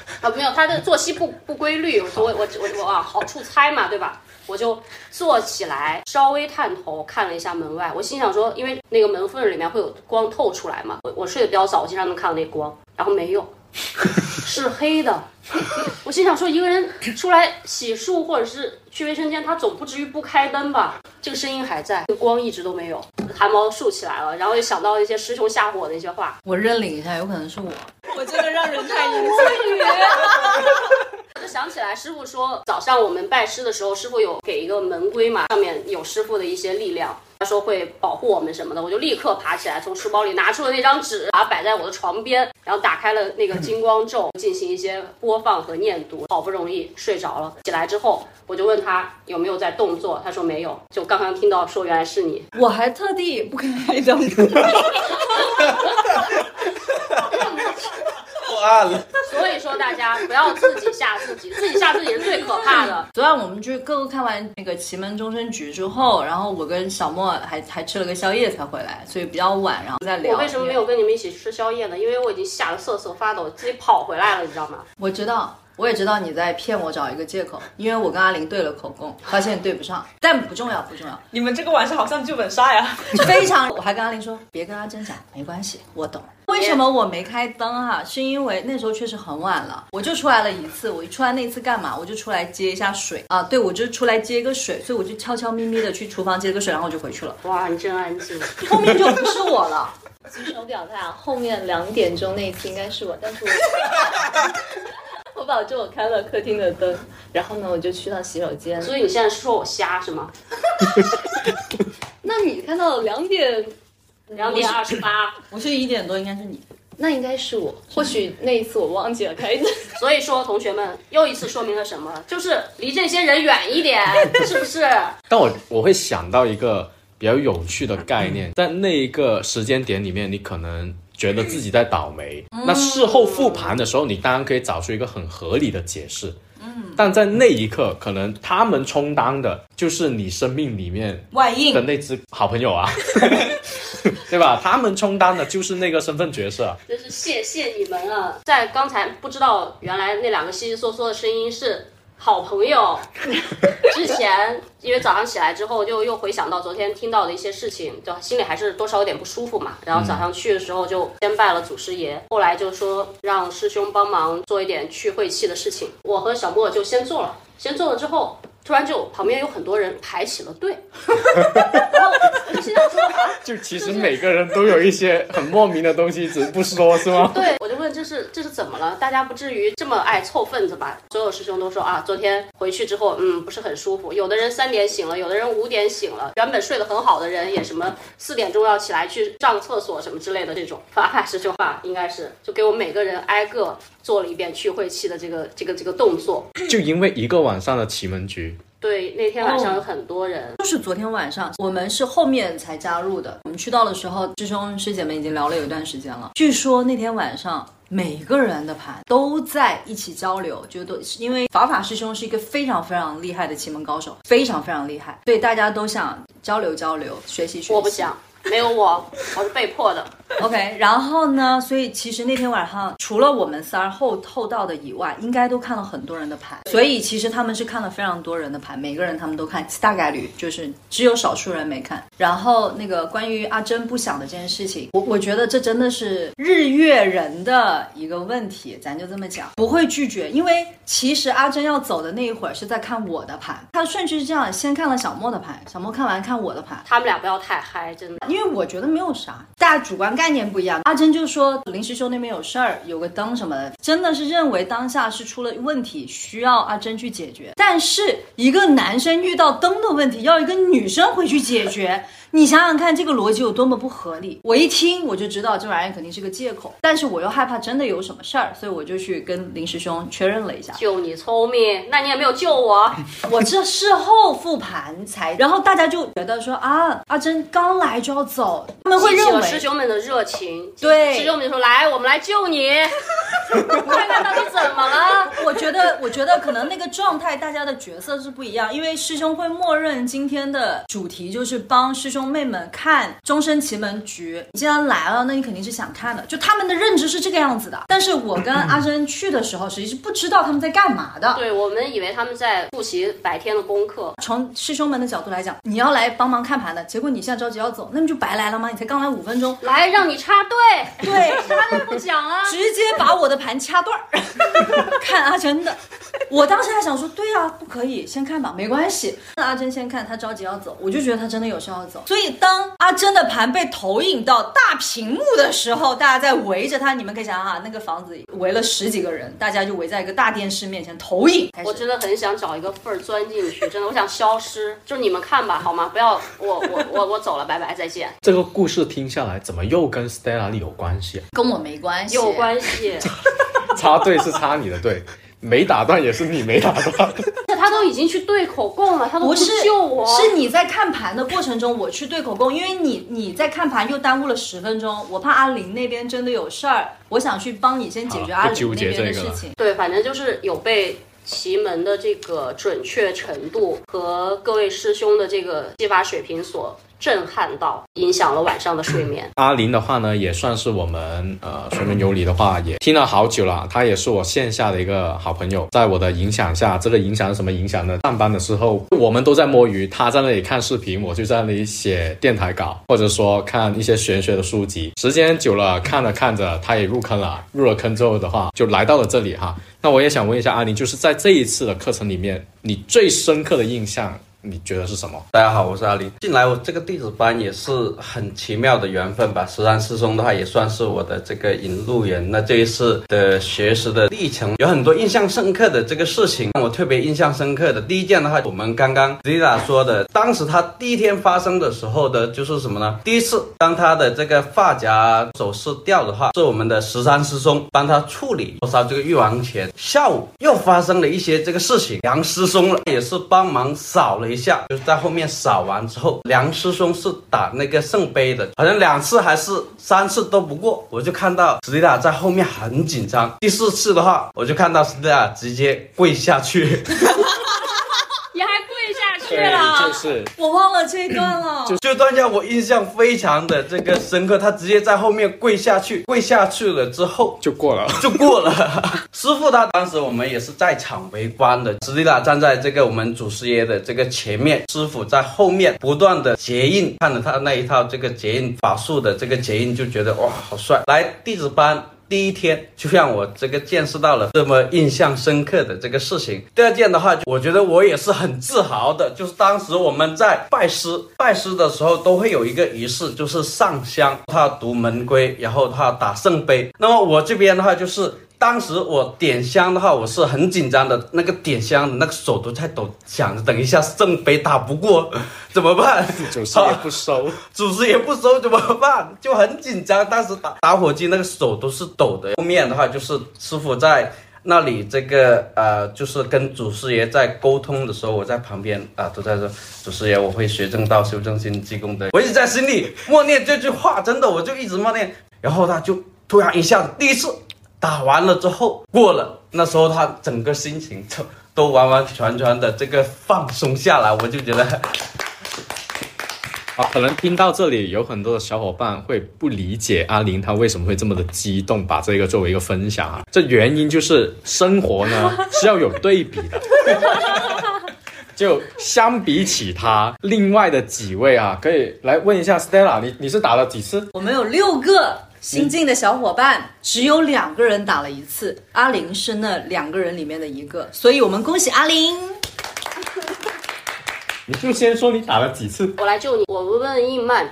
啊，没有，他的作息不不规律，我我我我啊，好处猜嘛，对吧？我就坐起来，稍微探头看了一下门外，我心想说，因为那个门缝里面会有光透出来嘛，我我睡得比较早，我经常能看到那光，然后没有，是黑的。我心想说，一个人出来洗漱或者是去卫生间，他总不至于不开灯吧？这个声音还在，这光一直都没有，汗毛竖起来了，然后又想到一些师兄吓唬我的一些话，我认领一下，有可能是我。我真的让人太无语了。我 就想起来，师傅说早上我们拜师的时候，师傅有给一个门规嘛，上面有师傅的一些力量。说会保护我们什么的，我就立刻爬起来，从书包里拿出了那张纸，把它摆在我的床边，然后打开了那个金光咒，进行一些播放和念读。好不容易睡着了，起来之后我就问他有没有在动作，他说没有，就刚刚听到说原来是你，我还特地不开灯。所以说大家不要自己吓自己，自己吓自己是最可怕的。昨晚我们去各个看完那个奇门终身局之后，然后我跟小莫还还吃了个宵夜才回来，所以比较晚，然后再聊。我为什么没有跟你们一起吃宵夜呢？因为我已经吓得瑟瑟发抖，自己跑回来了，你知道吗？我知道。我也知道你在骗我找一个借口，因为我跟阿玲对了口供，发现对不上，但不重要，不重要。你们这个晚上好像剧本杀呀，非常。我还跟阿玲说，别跟阿珍讲，没关系，我懂。为什么我没开灯哈？是因为那时候确实很晚了，我就出来了一次。我一出来那次干嘛？我就出来接一下水啊，对，我就出来接个水，所以我就悄悄咪咪的去厨房接个水，然后我就回去了。哇，你真安静。后面就不是我了。举手表态啊，后面两点钟那一次应该是我，但是我。我保证我开了客厅的灯，然后呢，我就去到洗手间。所以你现在是说我瞎是吗？那你看到两点，两点二十八，我是一点多，应该是你。那应该是我，或许那一次我忘记了开灯。所以说，同学们又一次说明了什么？就是离这些人远一点，是不是？但我我会想到一个比较有趣的概念，在那一个时间点里面，你可能。觉得自己在倒霉，那事后复盘的时候，你当然可以找出一个很合理的解释。嗯，但在那一刻，可能他们充当的就是你生命里面外应的那只好朋友啊，对吧？他们充当的就是那个身份角色。真是谢谢你们啊！在刚才不知道原来那两个稀稀嗦嗦的声音是。好朋友，之前因为早上起来之后，就又回想到昨天听到的一些事情，就心里还是多少有点不舒服嘛。然后早上去的时候就先拜了祖师爷，后来就说让师兄帮忙做一点去晦气的事情。我和小莫就先做了，先做了之后。突然就旁边有很多人排起了队，然后我就心想说啊，就其实每个人都有一些很莫名的东西，只是不说，是吗？对，我就问这是这是怎么了？大家不至于这么爱凑份子吧？所有师兄都说啊，昨天回去之后，嗯，不是很舒服。有的人三点醒了，有的人五点醒了，原本睡得很好的人也什么四点钟要起来去上厕所什么之类的这种。法海师兄啊，应该是就给我们每个人挨个做了一遍去晦气的这个这个这个动作。就因为一个晚上的奇门局。对，那天晚上有很多人，就是昨天晚上，我们是后面才加入的。我们去到的时候，师兄师姐们已经聊了有一段时间了。据说那天晚上。每个人的盘都在一起交流，就都因为法法师兄是一个非常非常厉害的奇门高手，非常非常厉害，所以大家都想交流交流，学习学习。我不想，没有我，我是被迫的。OK，然后呢？所以其实那天晚上，除了我们仨儿后后到的以外，应该都看了很多人的盘。所以其实他们是看了非常多人的盘，每个人他们都看，大概率就是只有少数人没看。然后那个关于阿珍不想的这件事情，我我觉得这真的是日月人的一个问题，咱就这么讲，不会拒绝，因为其实阿珍要走的那一会儿是在看我的盘，他的顺序是这样，先看了小莫的盘，小莫看完看我的盘，他们俩不要太嗨，真的。因为我觉得没有啥，大家主观概念不一样。阿珍就说林师兄那边有事儿，有个灯什么的，真的是认为当下是出了问题，需要阿珍去解决。但是一个男生遇到灯的问题，要一个女生回去解决，你想想看这个逻辑有多么不合理。我一听我就知道这玩意儿肯定是个借口，但是我又害怕真的有什么事儿，所以我就去跟林师兄确认了一下。就你聪明，那你也没有救我。我这事后复盘才，然后大家就觉得说啊，阿珍刚来就要走，他们会认为师兄们的热情。对师兄们就说：“来，我们来救你，看看到底怎么了。我觉得，我觉得可能那个状态，大家的角色是不一样，因为师兄会默认今天的主题就是帮师兄妹们看《终身奇门局》。你既然来了，那你肯定是想看的，就他们的认知是这个样子的。但是我跟阿珍去的时候，实际是不知道他们在干嘛的。对我们以为他们在复习白天的功课，从师兄们的角度来讲，你要来帮忙看盘的，结果你现在着急要走，那么就白来了吗？你才刚来五分钟，来让你插队，对，插队不讲了。直接把我的盘掐断儿，看阿珍的。我当时还想说，对啊，不可以，先看吧，没关系。那阿珍先看，她着急要走，我就觉得她真的有事要走。所以当阿珍的盘被投影到大屏幕的时候，大家在围着他，你们可以想想哈，那个房子围了十几个人，大家就围在一个大电视面前投影。我真的很想找一个缝儿钻进去，真的，我想消失。就你们看吧，好吗？不要我我我我走了，拜拜，再见。这个故事听下来，怎么又跟 Stella 有关系、啊？跟我没关系，有关系，插队是插你的队，没打断也是你没打断。而且他都已经去对口供了，他都不是救我。是你在看盘的过程中，我去对口供，因为你你在看盘又耽误了十分钟，我怕阿林那边真的有事儿，我想去帮你先解决阿林那边结这个了的事情。对，反正就是有被奇门的这个准确程度和各位师兄的这个技法水平所震撼到，影响了晚上的睡眠。阿林的话呢，也算是我们呃水门有理的话，也听了好久了。他也是我线下的一个好朋友，在我的影响下，这个影响是什么影响呢？上班的时候，我们都在摸鱼，他在那里看视频，我就在那里写电台稿，或者说看一些玄学的书籍。时间久了，看着看着，他也入坑了。入了坑之后的话，就来到了这里哈。那我也想问一下阿林，就是在这一次的课程里面，你最深刻的印象，你觉得是什么？大家好，我是阿林。进来我这个弟子班也是很奇妙的缘分吧。十三师兄的话也算是我的这个引路人。那这一次的学识的历程，有很多印象深刻的这个事情，让我特别印象深刻的。第一件的话，我们刚刚 Lila 说的，当时他第一天发生的时候的，就是什么呢？第一次当他的这个发夹首饰掉的话，是我们的十三师兄帮他处理烧这个玉王钱。下午又发生了一些这个事情，杨师兄也是帮忙扫了一一下，就是在后面扫完之后，梁师兄是打那个圣杯的，好像两次还是三次都不过，我就看到史蒂达在后面很紧张。第四次的话，我就看到史蒂达直接跪下去。对，了？就是我忘了这一段了。这段让我印象非常的这个深刻，他直接在后面跪下去，跪下去了之后就过了。就过了。师傅他当时我们也是在场围观的，史蒂拉站在这个我们祖师爷的这个前面，师傅在后面不断的结印，看着他那一套这个结印法术的这个结印，就觉得哇好帅。来弟子班。第一天就让我这个见识到了这么印象深刻的这个事情。第二件的话，我觉得我也是很自豪的，就是当时我们在拜师拜师的时候，都会有一个仪式，就是上香，他读门规，然后他打圣杯。那么我这边的话就是。当时我点香的话，我是很紧张的，那个点香的那个手都在抖，想着等一下圣杯打不过 怎么办？主师也不收，祖师也不收怎么办？就很紧张，当时打打火机那个手都是抖的。后面的话就是师傅在那里这个呃，就是跟祖师爷在沟通的时候，我在旁边啊、都在说祖师爷，我会学正道，修正心，积功德。我一直在心里默念这句话，真的，我就一直默念。然后他就突然一下子，第一次打完了之后过了，那时候他整个心情就都完完全全的这个放松下来，我就觉得啊，可能听到这里，有很多的小伙伴会不理解阿林他为什么会这么的激动，把这个作为一个分享啊。这原因就是生活呢 是要有对比的，就相比起他，另外的几位啊，可以来问一下 Stella，你你是打了几次？我们有六个新进的小伙伴，只有两个人打了一次，阿玲是那两个人里面的一个，所以我们恭喜阿玲。你就先说你打了几次，我来救你，我问应曼，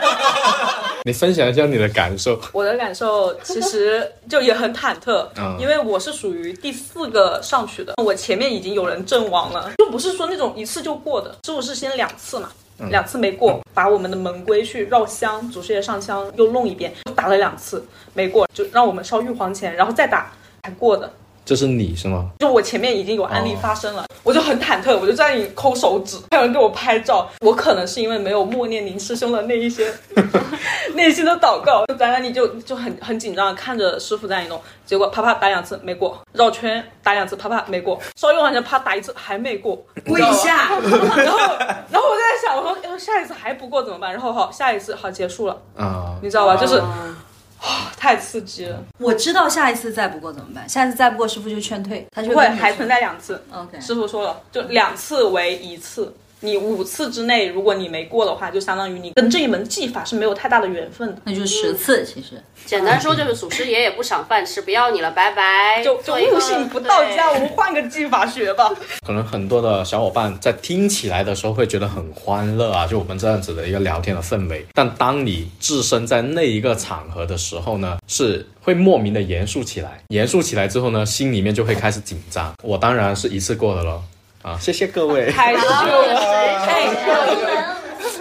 你分享一下你的感受。我的感受其实就也很忐忑，嗯因为我是属于第四个上去的，我前面已经有人阵亡了，就不是说那种一次就过的，是不是先两次嘛。两次没过，把我们的门规去绕香，祖师爷上香又弄一遍，打了两次没过，就让我们烧玉皇钱，然后再打还过的。这是你是吗？就我前面已经有案例发生了，我就很忐忑，我就在那里抠手指，还有人给我拍照。我可能是因为没有默念林师兄的那一些 内心的祷告，就在那里就就很很紧张，看着师傅在那里弄，结果啪啪打两次没过，绕圈打两次啪啪没过，稍微往前啪打一次还没过，跪下，然后然后我就在想，我说要下一次还不过怎么办？然后好下一次好结束了，啊、你知道吧？就是。太刺激了，我知道下一次再不过怎么办，下一次再不过师傅就劝退，他就会还存在两次。OK，师傅说了，就两次为一次。你五次之内，如果你没过的话，就相当于你跟这一门技法是没有太大的缘分的。那就是十次，其实简单说就是祖师爷也不赏饭吃，不要你了，拜拜。就就悟性不到家，我们换个技法学吧。可能很多的小伙伴在听起来的时候会觉得很欢乐啊，就我们这样子的一个聊天的氛围。但当你置身在那一个场合的时候呢，是会莫名的严肃起来。严肃起来之后呢，心里面就会开始紧张。我当然是一次过的了啊，谢谢各位。太秀了，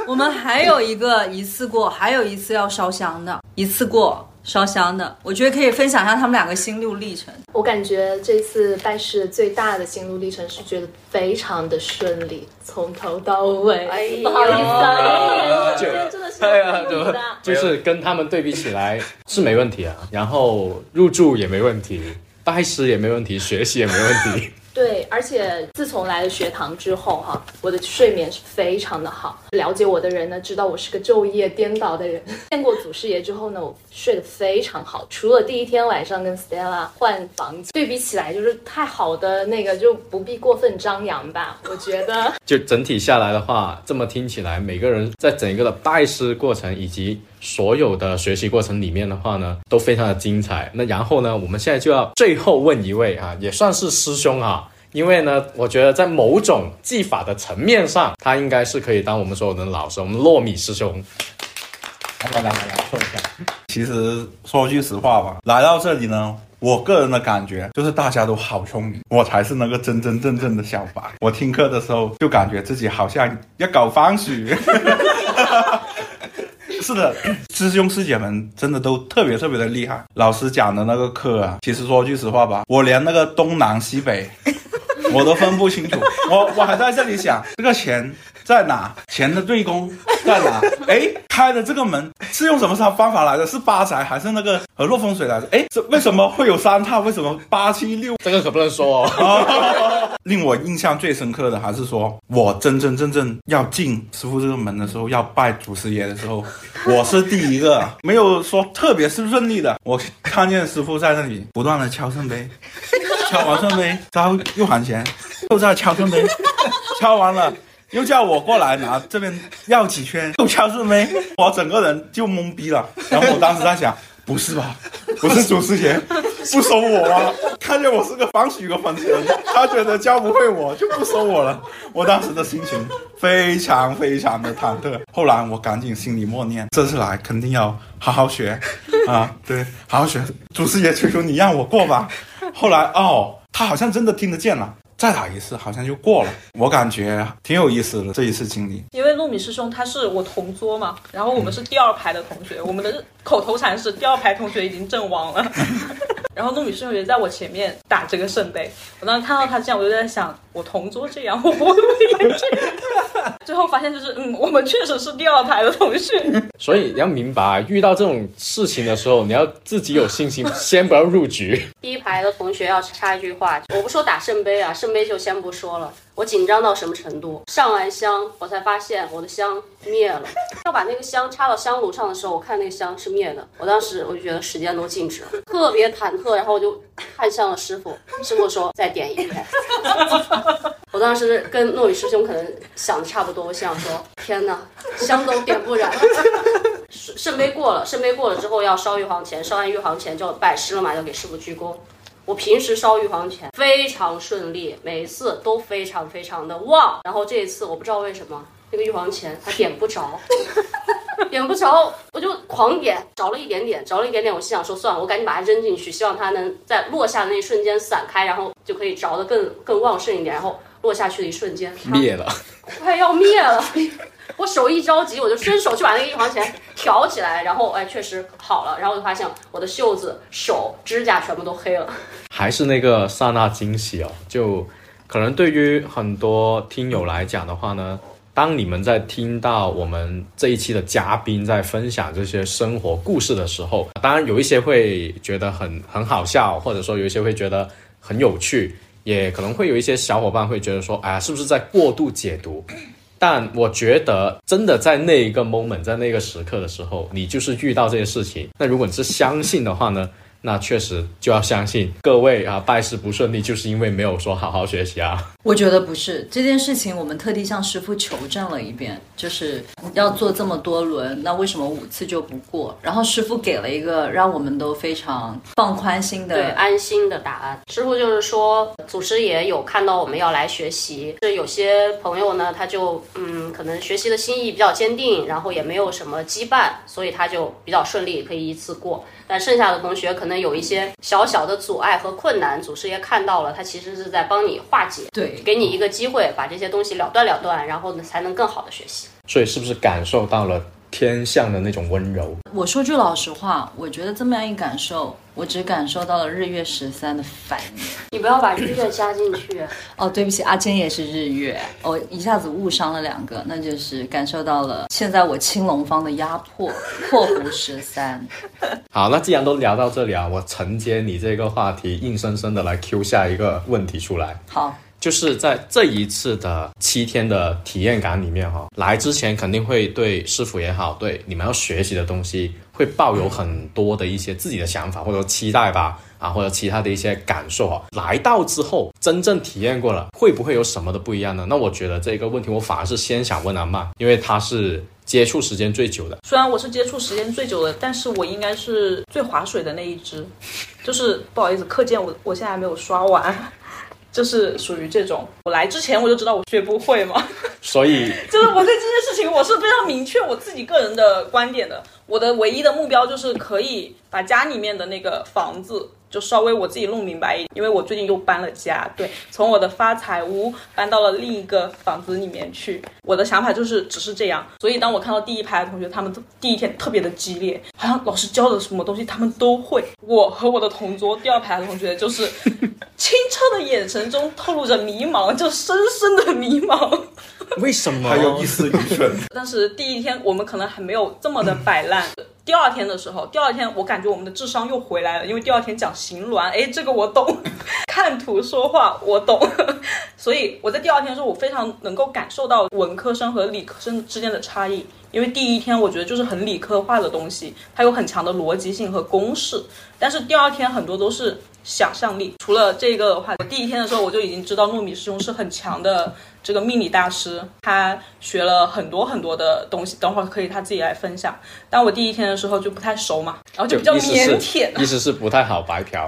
我们还有一个一次过，还有一次要烧香的，一次过烧香的，我觉得可以分享一下他们两个心路历程。我感觉这次拜师最大的心路历程是觉得非常的顺利，从头到尾。哎呦不好意思啊，天真的是哎呀，就有的。就是跟他们对比起来是没问题啊，然后入住也没问题，拜师也没问题，学习也没问题。对，而且自从来了学堂之后，哈，我的睡眠是非常的好。了解我的人呢，知道我是个昼夜颠倒的人。见过祖师爷之后呢，我睡得非常好。除了第一天晚上跟 Stella 换房子，对比起来就是太好的那个，就不必过分张扬吧。我觉得 就整体下来的话，这么听起来，每个人在整个的拜师过程以及所有的学习过程里面的话呢，都非常的精彩。那然后呢，我们现在就要最后问一位啊，也算是师兄啊。因为呢，我觉得在某种技法的层面上，他应该是可以当我们所有的老师。我们糯米师兄，来来来来，说一下。其实说句实话吧，来到这里呢，我个人的感觉就是大家都好聪明，我才是那个真真正正的小白。我听课的时候就感觉自己好像要搞方许。是的，师兄师姐们真的都特别特别的厉害。老师讲的那个课啊，其实说句实话吧，我连那个东南西北我都分不清楚。我我还在这里想，这个钱在哪？钱的对公在哪？哎，开的这个门是用什么方法来的？是八宅还是那个河洛风水来的？哎，这为什么会有三套？为什么八七六？这个可不能说哦。令我印象最深刻的还是说，我真真正正要进师傅这个门的时候，要拜祖师爷的时候，我是第一个，没有说特别是顺利的。我看见师傅在那里不断的敲圣杯，敲完圣杯，招又喊钱，又在敲圣杯，敲完了。又叫我过来拿这边绕几圈，又敲圣杯，我整个人就懵逼了。然后我当时在想，不是吧？不是祖师爷不收我啊？看见我是个方许个粉丝，他觉得教不会我就不收我了。我当时的心情非常非常的忐忑。后来我赶紧心里默念，这次来肯定要好好学啊，对，好好学。祖师爷，求求你让我过吧。后来哦，他好像真的听得见了。再打一次，好像就过了。我感觉挺有意思的这一次经历。因为糯米师兄他是我同桌嘛，然后我们是第二排的同学，我们的口头禅是第二排同学已经阵亡了。然后糯米师兄也在我前面打这个圣杯。我当时看到他这样，我就在想，我同桌这样，我不会不会也这样。最后发现就是，嗯，我们确实是第二排的同学。所以你要明白，遇到这种事情的时候，你要自己有信心，先不要入局。第一排的同学要插一句话，我不说打圣杯啊，圣杯就先不说了。我紧张到什么程度？上完香，我才发现我的香灭了。要把那个香插到香炉上的时候，我看那个香是灭的。我当时我就觉得时间都静止了，特别忐忑。然后我就看向了师傅，师傅说再点一遍。我当时跟诺宇师兄可能想的差不多，我想说天哪，香都点不燃。圣杯过了，圣杯过了之后要烧玉皇钱，烧完玉皇钱就拜师了嘛，要给师傅鞠躬。我平时烧玉皇钱非常顺利，每一次都非常非常的旺。然后这一次我不知道为什么那个玉皇钱它点不着，点不着，我就狂点，着了一点点，着了一点点。我心想说算了，我赶紧把它扔进去，希望它能在落下的那一瞬间散开，然后就可以着的更更旺盛一点。然后落下去的一瞬间灭了，快要灭了。我手一着急，我就伸手去把那个玉皇钱挑起来，然后哎，确实好了。然后我就发现我的袖子、手、指甲全部都黑了。还是那个刹那惊喜哦，就可能对于很多听友来讲的话呢，当你们在听到我们这一期的嘉宾在分享这些生活故事的时候，当然有一些会觉得很很好笑，或者说有一些会觉得很有趣，也可能会有一些小伙伴会觉得说，哎呀，是不是在过度解读？但我觉得，真的在那一个 moment，在那个时刻的时候，你就是遇到这些事情。那如果你是相信的话呢？那确实就要相信各位啊，拜师不顺利，就是因为没有说好好学习啊。我觉得不是这件事情，我们特地向师傅求证了一遍，就是要做这么多轮，那为什么五次就不过？然后师傅给了一个让我们都非常放宽心的、对安心的答案。师傅就是说，祖师爷有看到我们要来学习，是有些朋友呢，他就嗯，可能学习的心意比较坚定，然后也没有什么羁绊，所以他就比较顺利，可以一次过。但剩下的同学可能有一些小小的阻碍和困难，祖师爷看到了，他其实是在帮你化解，对，给你一个机会，把这些东西了断了断，然后呢，才能更好的学习。所以是不是感受到了天象的那种温柔？我说句老实话，我觉得这么样一感受，我只感受到了日月十三的反应。你不要把日月加进去。哦，对不起，阿坚也是日月，我一下子误伤了两个，那就是感受到了现在我青龙方的压迫。括弧十三。好，那既然都聊到这里啊，我承接你这个话题，硬生生的来 Q 下一个问题出来。好，就是在这一次的七天的体验感里面哈，来之前肯定会对师傅也好，对你们要学习的东西，会抱有很多的一些自己的想法或者期待吧，啊，或者其他的一些感受啊。来到之后，真正体验过了，会不会有什么的不一样呢？那我觉得这个问题，我反而是先想问阿曼，因为他是接触时间最久的。虽然我是接触时间最久的，但是我应该是最划水的那一只。就是 不好意思，课件我我现在还没有刷完，就是属于这种。我来之前我就知道我学不会嘛，所以 就是我对这件事情我是非常明确我自己个人的观点的。我的唯一的目标就是可以把家里面的那个房子就稍微我自己弄明白一点，因为我最近又搬了家，对，从我的发财屋搬到了另一个房子里面去。我的想法就是只是这样，所以当我看到第一排的同学，他们第一天特别的激烈，好像老师教的什么东西他们都会。我和我的同桌第二排的同学就是 清澈的眼神中透露着迷茫，就深深的迷茫。为什么？还有一丝愚蠢。但是第一天我们可能还没有这么的摆烂。第二天的时候，第二天我感觉我们的智商又回来了，因为第二天讲行峦，哎，这个我懂，看图说话我懂，所以我在第二天的时候，我非常能够感受到文科生和理科生之间的差异。因为第一天我觉得就是很理科化的东西，它有很强的逻辑性和公式，但是第二天很多都是想象力。除了这个的话，我第一天的时候我就已经知道糯米师兄是很强的这个命理大师，他学了很多很多的东西，等会儿可以他自己来分享。但我第一天的时候就不太熟嘛，然后就比较腼腆。意思是不太好白嫖。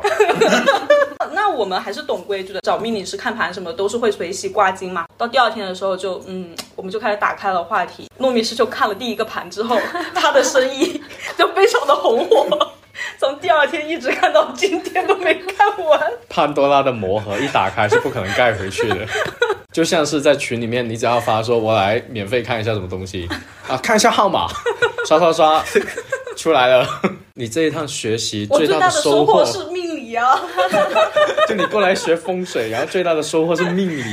那我们还是懂规矩的，找命理师看盘什么都是会随喜挂金嘛。到第二天的时候就，嗯，我们就开始打开了话题。糯米师就看了第一个盘之后，他的生意 就非常的红火，从第二天一直看到今天都没看完。潘多拉的魔盒一打开是不可能盖回去的，就像是在群里面，你只要发说“我来免费看一下什么东西啊，看一下号码，刷刷刷，出来了。你这一趟学习最大的收获是命理啊、就你过来学风水，然后最大的收获是命理。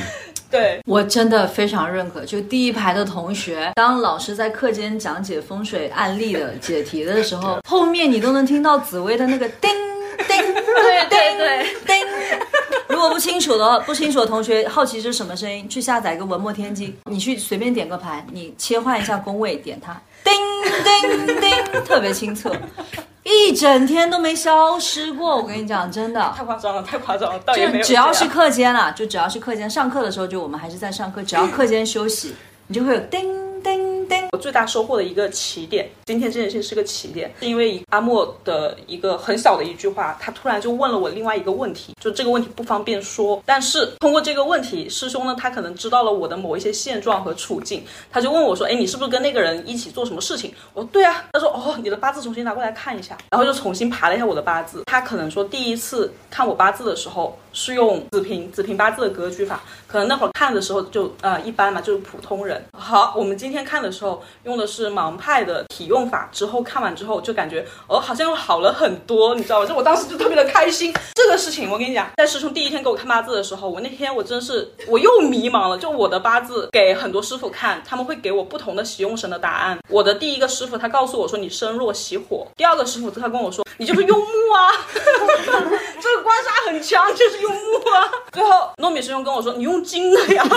对，我真的非常认可，就第一排的同学，当老师在课间讲解风水案例的解题的时候，后面你都能听到紫薇的那个叮 叮，对对对，叮。如果不清楚的，不清楚的同学好奇是什么声音，去下载一个文墨天机，你去随便点个牌，你切换一下宫位，点它，叮叮叮，特别清澈，一整天都没消失过。我跟你讲，真的。太夸张了，太夸张了，倒也没有就只要是课间了，就只要是课间上课的时候，就我们还是在上课，只要课间休息，你就会有叮叮叮。我最大收获的一个起点，今天这件事情是个起点，是因为阿莫的一个很小的一句话，他突然就问了我另外一个问题，就这个问题不方便说，但是通过这个问题，师兄呢他可能知道了我的某一些现状和处境，他就问我说，哎，你是不是跟那个人一起做什么事情？我说对啊，他说哦，你的八字重新拿过来看一下，然后就重新爬了一下我的八字，他可能说第一次看我八字的时候是用子平子平八字的格局法，可能那会儿看的时候就呃一般嘛，就是普通人。好，我们今天看的时候用的是盲派的体用法，之后看完之后就感觉哦好像又好了很多，你知道吗？就我当时就特别的开心。这个事情我跟你讲，在师兄第一天给我看八字的时候，我那天我真是我又迷茫了。就我的八字给很多师傅看，他们会给我不同的喜用神的答案。我的第一个师傅他告诉我说你身弱喜火，第二个师傅他跟我说你就是用木啊，这 个官杀很强，就是用木啊。最后糯米师兄跟我说你用金的呀。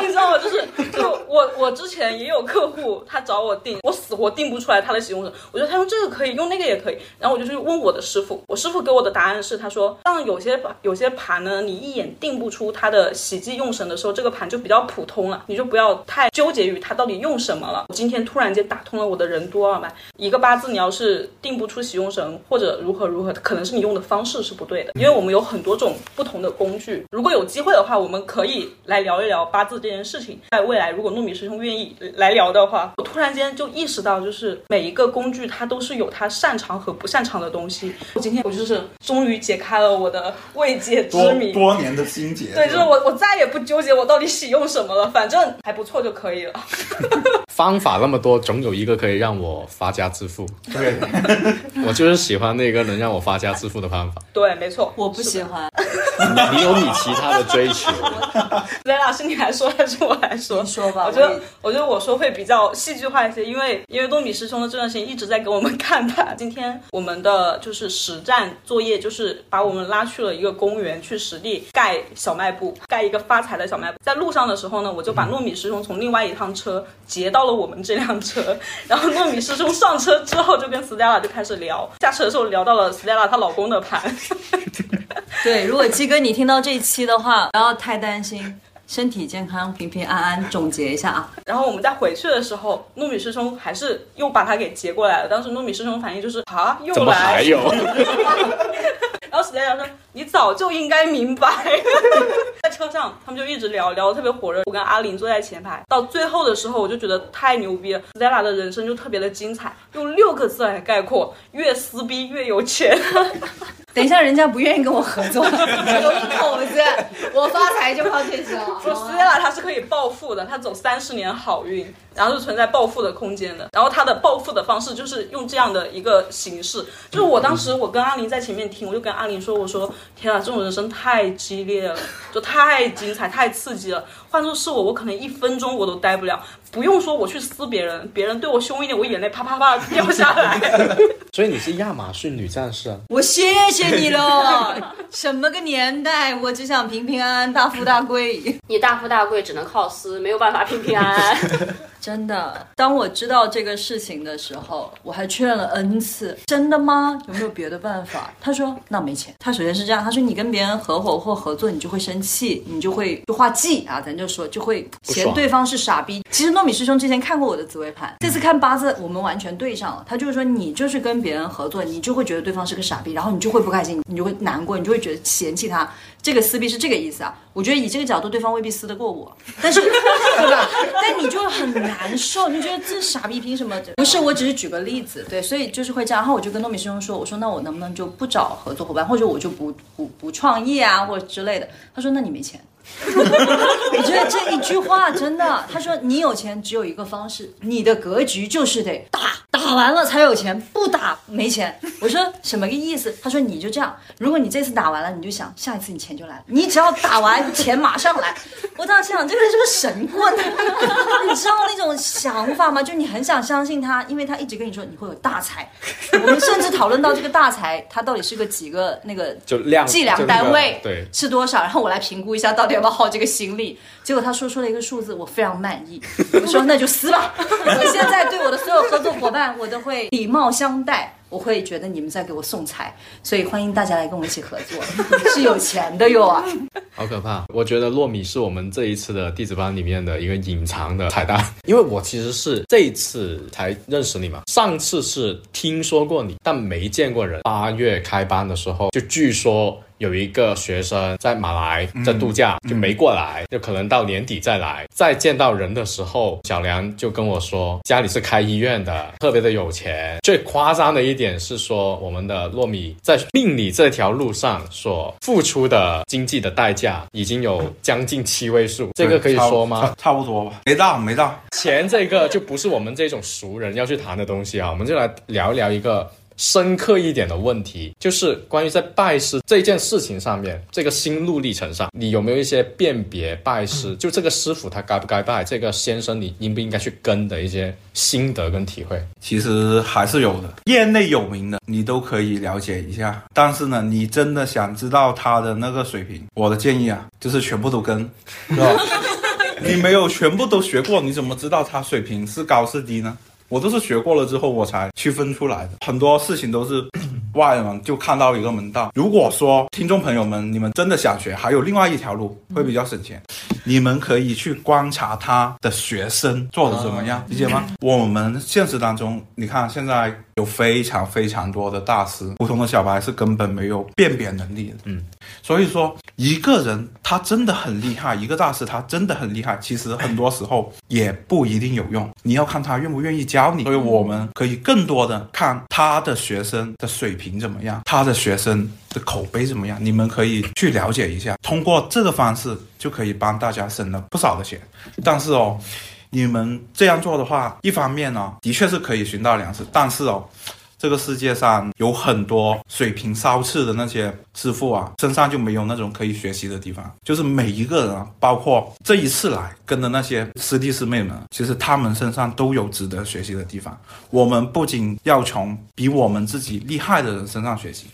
你知道吗？就是就我我之前也有客户，他找我定，我死活定不出来他的喜用神。我觉得他用这个可以，用那个也可以。然后我就去问我的师傅，我师傅给我的答案是，他说像有些有些盘呢，你一眼定不出它的喜忌用神的时候，这个盘就比较普通了，你就不要太纠结于它到底用什么了。今天突然间打通了我的任督二脉，一个八字你要是定不出喜用神或者如何如何，可能是你用的方式是不对的，因为我们有很多种不同的工具。如果有机会的话，我们可以来聊一聊八字这件事情。在未来，如果糯米师兄愿意来聊的话，我突然间就意识到，就是每一个工具它都是有它擅长和不擅长的东西。我今天我就是终于解开了我的未解之多谜。多年的心结。对，就是我，我再也不纠结我到底喜用什么了，反正还不错就可以了。方法那么多，总有一个可以让我发家致富。对，我就是喜欢那个能让我发家致富的方法。对，没错，我不喜欢，你你有你其他的追求，雷老师，你来说还是我来说？你说吧。我觉得，我觉得我说会比较戏剧化一些，因为因为糯米师兄的这段时间一直在给我们看他。今天我们的就是实战作业，就是把我们拉去了一个公园，去实地盖小卖部，盖一个发财的小卖部。在路上的时候呢，我就把糯米师兄从另外一趟车截到了我们这辆车，然后糯米师兄上车之后就跟 Stella 就开始聊，下车的时候聊到了 Stella 她老公的盘。对，如果鸡哥你听到这一期的话，不要太担心，身体健康，平平安安。总结一下啊，然后我们在回去的时候，糯米师兄还是又把他给截过来了。当时糯米师兄反应就是啊，又来还有？然后史代讲说：“你早就应该明白。”在车上，他们就一直聊，聊得特别火热。我跟阿林坐在前排，到最后的时候，我就觉得太牛逼了。Stella 的人生就特别的精彩，用六个字来概括：越撕逼越有钱。等一下人家不愿意跟我合作，有一口子，我发财就靠这些了。说 Stella 她是可以暴富的，她走三十年好运，然后是存在暴富的空间的。然后他的暴富的方式就是用这样的一个形式。就是我当时我跟阿林在前面听，我就跟阿林说，我说天啊，这种人生太激烈了，就太精彩、太刺激了。换作是我，我可能一分钟我都待不了。不用说我去撕别人，别人对我凶一点，我眼泪啪啪啪掉下来。所以你是亚马逊女战士啊？我谢谢你了，什么个年代，我只想平平安安、大富大贵。你大富大贵只能靠撕，没有办法平平安安。真的，当我知道这个事情的时候，我还确认了 n 次，真的吗？有没有别的办法？他说那没钱。他首先是这样，他说你跟别人合伙或合作，你就会生气，你就会就画忌啊，咱就说就会嫌对方是傻逼。其实糯米师兄之前看过我的紫微盘，这次看八字我们完全对上了。他就是说你就是跟别人合作，你就会觉得对方是个傻逼，然后你就会不开心，你就会难过，你就会觉得嫌弃他。这个撕逼是这个意思啊。我觉得以这个角度，对方未必撕得过我，但是对吧？但你就很难受，你就觉得这傻逼凭什么？不是，我只是举个例子，对，所以就是会这样。然后我就跟糯米师兄说，我说那我能不能就不找合作伙伴，或者我就不不不创业啊，或者之类的。他说那你没钱。我觉得这一句话真的，他说你有钱只有一个方式，你的格局就是得打，打完了才有钱，不打没钱。我说什么个意思？他说你就这样，如果你这次打完了，你就想下一次你钱就来了，你只要打完钱马上来。我当时想这个人是个神棍，你知道那种想法吗？就你很想相信他，因为他一直跟你说你会有大财。我们甚至讨论到这个大财，它到底是个几个那个就量计量单位，对是多少？然后我来评估一下，到底要不要耗这个心力。结果他说出了一个数字，我非常满意。我说那就撕吧。我现在对我的所有合作伙伴，我都会礼貌相待，我会觉得你们在给我送财，所以欢迎大家来跟我一起合作，是有钱的哟啊！好可怕！我觉得糯米是我们这一次的弟子班里面的一个隐藏的彩蛋，因为我其实是这一次才认识你嘛，上次是听说过你，但没见过人。八月开班的时候，就据说。有一个学生在马来在度假，就没过来，就可能到年底再来。再见到人的时候，小梁就跟我说，家里是开医院的，特别的有钱。最夸张的一点是说，我们的糯米在命理这条路上所付出的经济的代价已经有将近七位数，这个可以说吗？差 差不多吧，没到没到。钱这个就不是我们这种熟人要去谈的东西啊，我们就来聊一聊一个。深刻一点的问题，就是关于在拜师这件事情上面，这个心路历程上，你有没有一些辨别拜师，就这个师傅他该不该拜，这个先生你应不应该去跟的一些心得跟体会？其实还是有的，业内有名的你都可以了解一下。但是呢，你真的想知道他的那个水平，我的建议啊，就是全部都跟，是吧？你没有全部都学过，你怎么知道他水平是高是低呢？我都是学过了之后，我才区分出来的。很多事情都是 外人就看到一个门道。如果说听众朋友们，你们真的想学，还有另外一条路会比较省钱，你们可以去观察他的学生做的怎么样，理解吗？我们现实当中，你看现在有非常非常多的大师，普通的小白是根本没有辨别能力的。嗯，所以说一个人他真的很厉害，一个大师他真的很厉害，其实很多时候也不一定有用，你要看他愿不愿意教你。所以我们可以更多的看他的学生的水平怎么样，他的学生的口碑怎么样，你们可以去了解一下，通过这个方式就可以帮大家省了不少的钱。但是哦，你们这样做的话，一方面呢，的确是可以寻到粮食，但是哦。这个世界上有很多水平稍次的那些师傅啊，身上就没有那种可以学习的地方。就是每一个人啊，包括这一次来跟的那些师弟师妹们，其实他们身上都有值得学习的地方。我们不仅要从比我们自己厉害的人身上学习，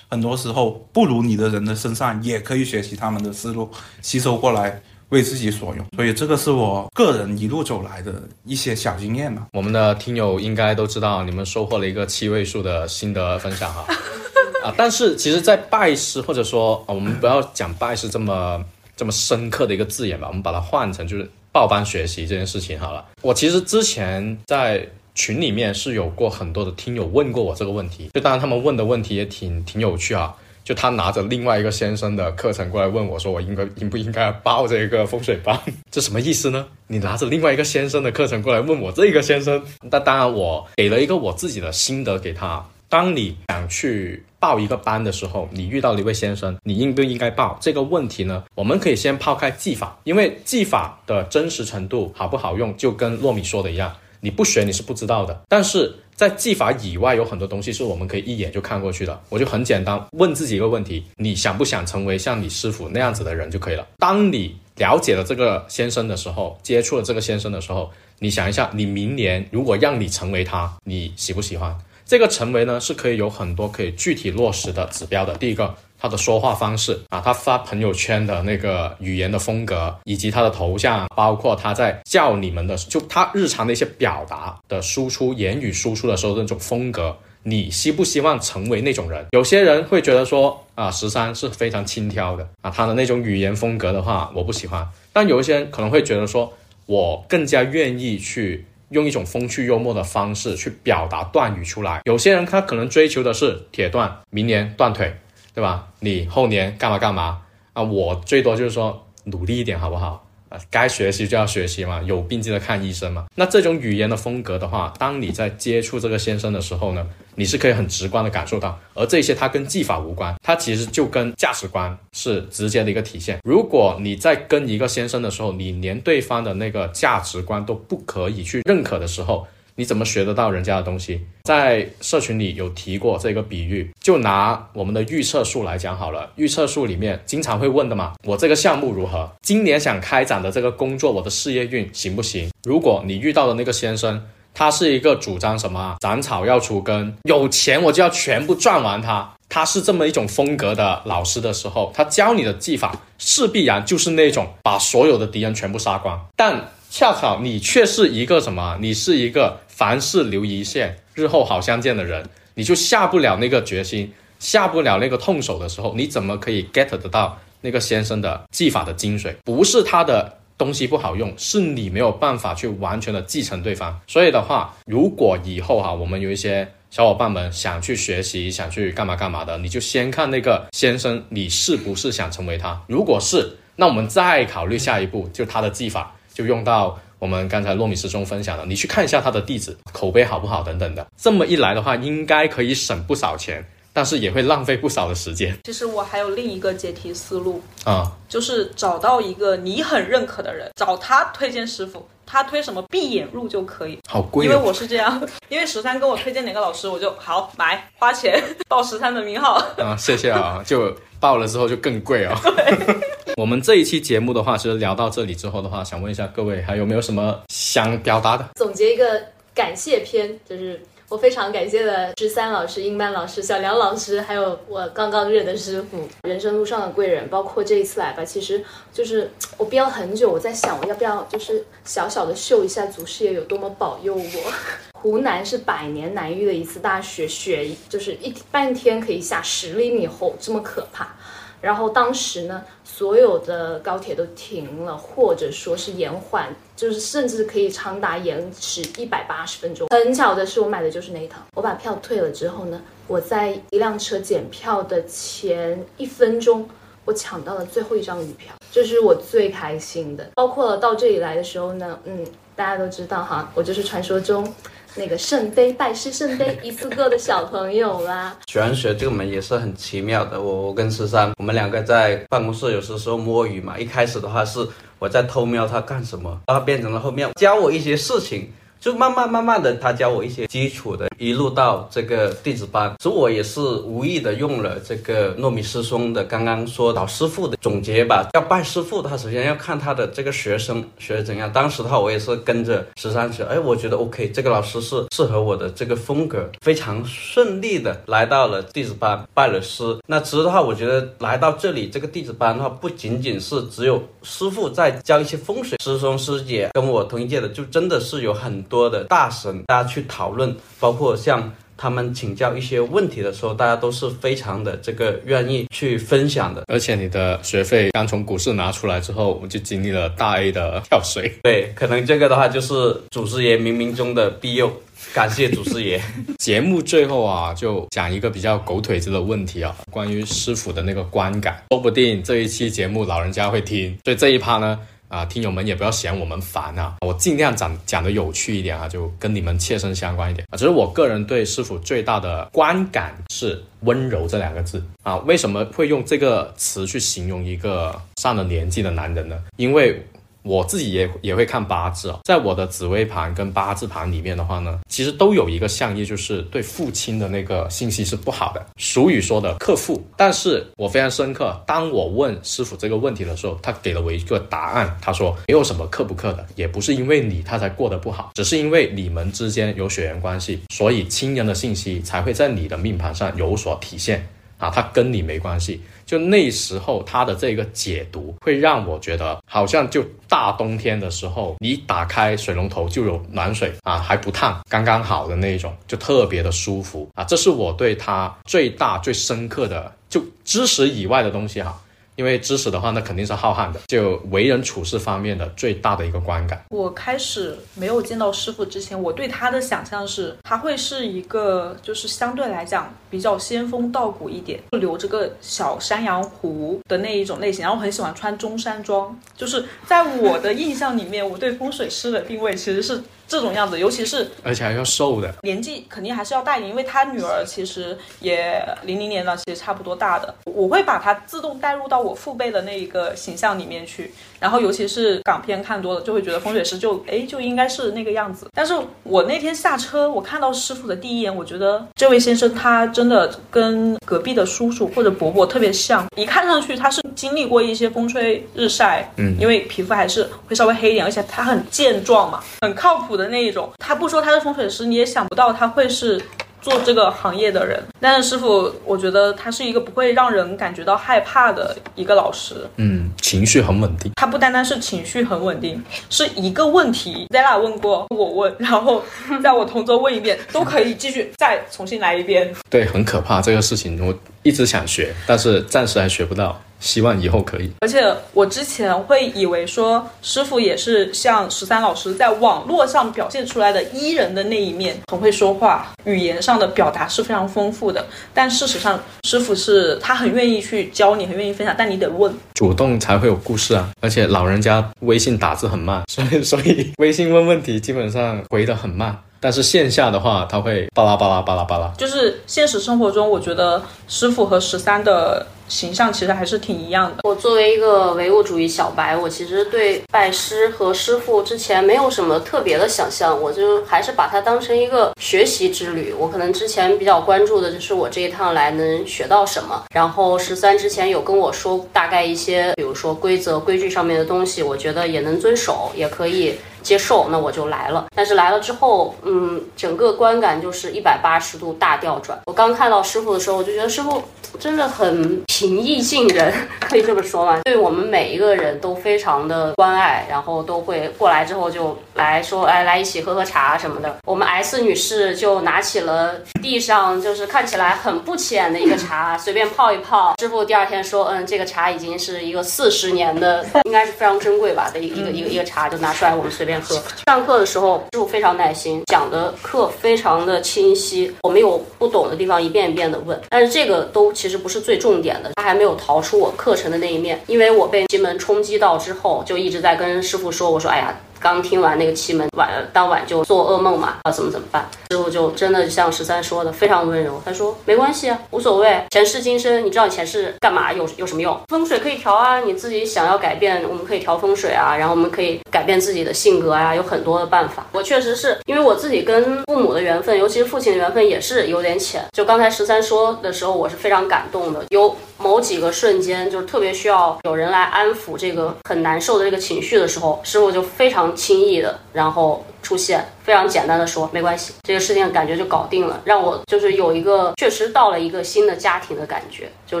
很多时候不如你的人的身上也可以学习他们的思路，吸收过来。为自己所用，所以这个是我个人一路走来的一些小经验嘛。我们的听友应该都知道，你们收获了一个七位数的心得分享哈。啊，但是其实，在拜师或者说啊，我们不要讲拜师这么这么深刻的一个字眼吧，我们把它换成就是报班学习这件事情好了。我其实之前在群里面是有过很多的听友问过我这个问题，就当然他们问的问题也挺挺有趣啊。就他拿着另外一个先生的课程过来问我，说我应该应不应该报这个风水班？这什么意思呢？你拿着另外一个先生的课程过来问我这个先生？那当然，我给了一个我自己的心得给他。当你想去报一个班的时候，你遇到了一位先生，你应不应该报这个问题呢？我们可以先抛开技法，因为技法的真实程度好不好用，就跟糯米说的一样，你不学你是不知道的。但是在技法以外，有很多东西是我们可以一眼就看过去的。我就很简单，问自己一个问题：你想不想成为像你师傅那样子的人就可以了。当你了解了这个先生的时候，接触了这个先生的时候，你想一下，你明年如果让你成为他，你喜不喜欢？这个成为呢，是可以有很多可以具体落实的指标的。第一个。他的说话方式啊，他发朋友圈的那个语言的风格，以及他的头像，包括他在叫你们的，就他日常的一些表达的输出，言语输出的时候那种风格，你希不希望成为那种人？有些人会觉得说啊，十三是非常轻佻的啊，他的那种语言风格的话，我不喜欢。但有一些人可能会觉得说，我更加愿意去用一种风趣幽默的方式去表达断语出来。有些人他可能追求的是铁断，明年断腿。对吧？你后年干嘛干嘛啊？我最多就是说努力一点，好不好？啊，该学习就要学习嘛，有病记得看医生嘛。那这种语言的风格的话，当你在接触这个先生的时候呢，你是可以很直观的感受到，而这些它跟技法无关，它其实就跟价值观是直接的一个体现。如果你在跟一个先生的时候，你连对方的那个价值观都不可以去认可的时候，你怎么学得到人家的东西？在社群里有提过这个比喻，就拿我们的预测数来讲好了。预测数里面经常会问的嘛，我这个项目如何？今年想开展的这个工作，我的事业运行不行？如果你遇到的那个先生，他是一个主张什么斩草要除根，有钱我就要全部赚完他。他是这么一种风格的老师的时候，他教你的技法是必然就是那种把所有的敌人全部杀光，但。恰巧你却是一个什么？你是一个凡事留一线，日后好相见的人，你就下不了那个决心，下不了那个痛手的时候，你怎么可以 get 得到那个先生的技法的精髓？不是他的东西不好用，是你没有办法去完全的继承对方。所以的话，如果以后哈，我们有一些小伙伴们想去学习，想去干嘛干嘛的，你就先看那个先生，你是不是想成为他？如果是，那我们再考虑下一步，就他的技法。就用到我们刚才糯米师兄分享的，你去看一下他的地址口碑好不好等等的。这么一来的话，应该可以省不少钱，但是也会浪费不少的时间。其实我还有另一个解题思路啊，就是找到一个你很认可的人，找他推荐师傅，他推什么闭眼入就可以。好贵，因为我是这样，因为十三跟我推荐哪个老师，我就好买花钱报十三的名号。啊，谢谢啊，就报了之后就更贵啊。我们这一期节目的话，其实聊到这里之后的话，想问一下各位，还有没有什么想表达的？总结一个感谢篇，就是我非常感谢的十三老师、英班老师、小梁老师，还有我刚刚认的师傅，人生路上的贵人，包括这一次来吧，其实就是我憋了很久，我在想我要不要就是小小的秀一下祖师爷有多么保佑我。湖南是百年难遇的一次大雪，雪就是一半天可以下十厘米厚，这么可怕。然后当时呢，所有的高铁都停了，或者说是延缓，就是甚至可以长达延迟一百八十分钟。很巧的是，我买的就是那一趟。我把票退了之后呢，我在一辆车检票的前一分钟，我抢到了最后一张余票，这是我最开心的。包括到这里来的时候呢，嗯，大家都知道哈，我就是传说中。那个圣杯拜师圣杯一次过的小朋友啦，玄学这个门也是很奇妙的。我我跟十三，我们两个在办公室有时时候摸鱼嘛。一开始的话是我在偷瞄他干什么，然后变成了后面教我一些事情。就慢慢慢慢的，他教我一些基础的，一路到这个弟子班。所以我也是无意的用了这个糯米师兄的刚刚说老师傅的总结吧。要拜师傅，他首先要看他的这个学生学的怎样。当时的话，我也是跟着十三学，哎，我觉得 OK，这个老师是适合我的这个风格，非常顺利的来到了弟子班拜了师。那其实的话，我觉得来到这里这个弟子班的话，不仅仅是只有师傅在教一些风水，师兄师姐跟我同一届的，就真的是有很。多的大神，大家去讨论，包括像他们请教一些问题的时候，大家都是非常的这个愿意去分享的。而且你的学费刚从股市拿出来之后，我就经历了大 A 的跳水。对，可能这个的话就是祖师爷冥冥中的庇佑，感谢祖师爷。节目最后啊，就讲一个比较狗腿子的问题啊，关于师傅的那个观感，说不定这一期节目老人家会听，所以这一趴呢。啊，听友们也不要嫌我们烦啊，我尽量讲讲的有趣一点啊，就跟你们切身相关一点啊。只是我个人对师傅最大的观感是温柔这两个字啊。为什么会用这个词去形容一个上了年纪的男人呢？因为。我自己也也会看八字啊，在我的紫微盘跟八字盘里面的话呢，其实都有一个相意，就是对父亲的那个信息是不好的。俗语说的克父，但是我非常深刻。当我问师傅这个问题的时候，他给了我一个答案，他说没有什么克不克的，也不是因为你他才过得不好，只是因为你们之间有血缘关系，所以亲人的信息才会在你的命盘上有所体现啊，他跟你没关系。就那时候它的这个解读会让我觉得，好像就大冬天的时候，你打开水龙头就有暖水啊，还不烫，刚刚好的那一种，就特别的舒服啊。这是我对它最大最深刻的就知识以外的东西哈。因为知识的话，那肯定是浩瀚的，就为人处事方面的最大的一个观感。我开始没有见到师傅之前，我对他的想象是，他会是一个就是相对来讲比较仙风道骨一点，留着个小山羊胡的那一种类型，然后很喜欢穿中山装。就是在我的印象里面，我对风水师的定位其实是这种样子，尤其是而且还要瘦的，年纪肯定还是要大一点，因为他女儿其实也零零年了，其实差不多大的。我会把她自动带入到我父辈的那一个形象里面去，然后尤其是港片看多了，就会觉得风水师就哎就应该是那个样子。但是我那天下车，我看到师傅的第一眼，我觉得这位先生他真的跟隔壁的叔叔或者伯伯特别像，一看上去他是经历过一些风吹日晒，嗯因为皮肤还是会稍微黑一点，而且他很健壮嘛，很靠谱的那一种。他不说他是风水师，你也想不到他会是。做这个行业的人，但是师傅，我觉得他是一个不会让人感觉到害怕的一个老师。嗯，情绪很稳定。他不单单是情绪很稳定，是一个问题，Zella 问过我问，然后在我同桌问一遍，都可以继续再重新来一遍。对，很可怕这个事情，我一直想学，但是暂时还学不到，希望以后可以。而且我之前会以为说师傅也是像十三老师在网络上表现出来的伊人的那一面，很会说话，语言上的表达是非常丰富的。但事实上，师傅是他很愿意去教你，很愿意分享，但你得问。主动才会有故事啊！而且老人家微信打字很慢，所以所以微信问问题基本上回的很慢。但是线下的话，他会巴拉巴拉巴拉巴拉。就是现实生活中，我觉得师傅和十三的形象其实还是挺一样的。我作为一个唯物主义小白，我其实对拜师和师傅之前没有什么特别的想象，我就还是把它当成一个学习之旅。我可能之前比较关注的就是我这一趟来能学到什么。然后十三之前有跟我说大概一些，比如说规则、规矩上面的东西，我觉得也能遵守，也可以。接受，那我就来了。但是来了之后，嗯，整个观感就是一百八十度大调转。我刚看到师傅的时候，我就觉得师傅真的很平易近人，可以这么说吗？对我们每一个人都非常的关爱，然后都会过来之后就来说，哎，来一起喝喝茶什么的。我们 S 女士就拿起了地上就是看起来很不起眼的一个茶，随便泡一泡。师傅第二天说，嗯，这个茶已经是一个四十年的，应该是非常珍贵吧的一个一个一个一个茶，就拿出来我们随便。喝。上课的时候，师傅非常耐心，讲的课非常的清晰。我们有不懂的地方，一遍一遍的问。但是这个都其实不是最重点的，他还没有逃出我课程的那一面。因为我被西门冲击到之后，就一直在跟师傅说，我说，哎呀。刚听完那个奇门，晚当晚就做噩梦嘛，啊，怎么怎么办？师傅就真的像十三说的，非常温柔。他说没关系啊，无所谓，前世今生，你知道前世干嘛有有什么用？风水可以调啊，你自己想要改变，我们可以调风水啊，然后我们可以改变自己的性格啊，有很多的办法。我确实是因为我自己跟父母的缘分，尤其是父亲的缘分也是有点浅。就刚才十三说的时候，我是非常感动的。有某几个瞬间，就是特别需要有人来安抚这个很难受的这个情绪的时候，师傅就非常轻易的，然后出现，非常简单的说没关系，这个事情感觉就搞定了，让我就是有一个确实到了一个新的家庭的感觉，就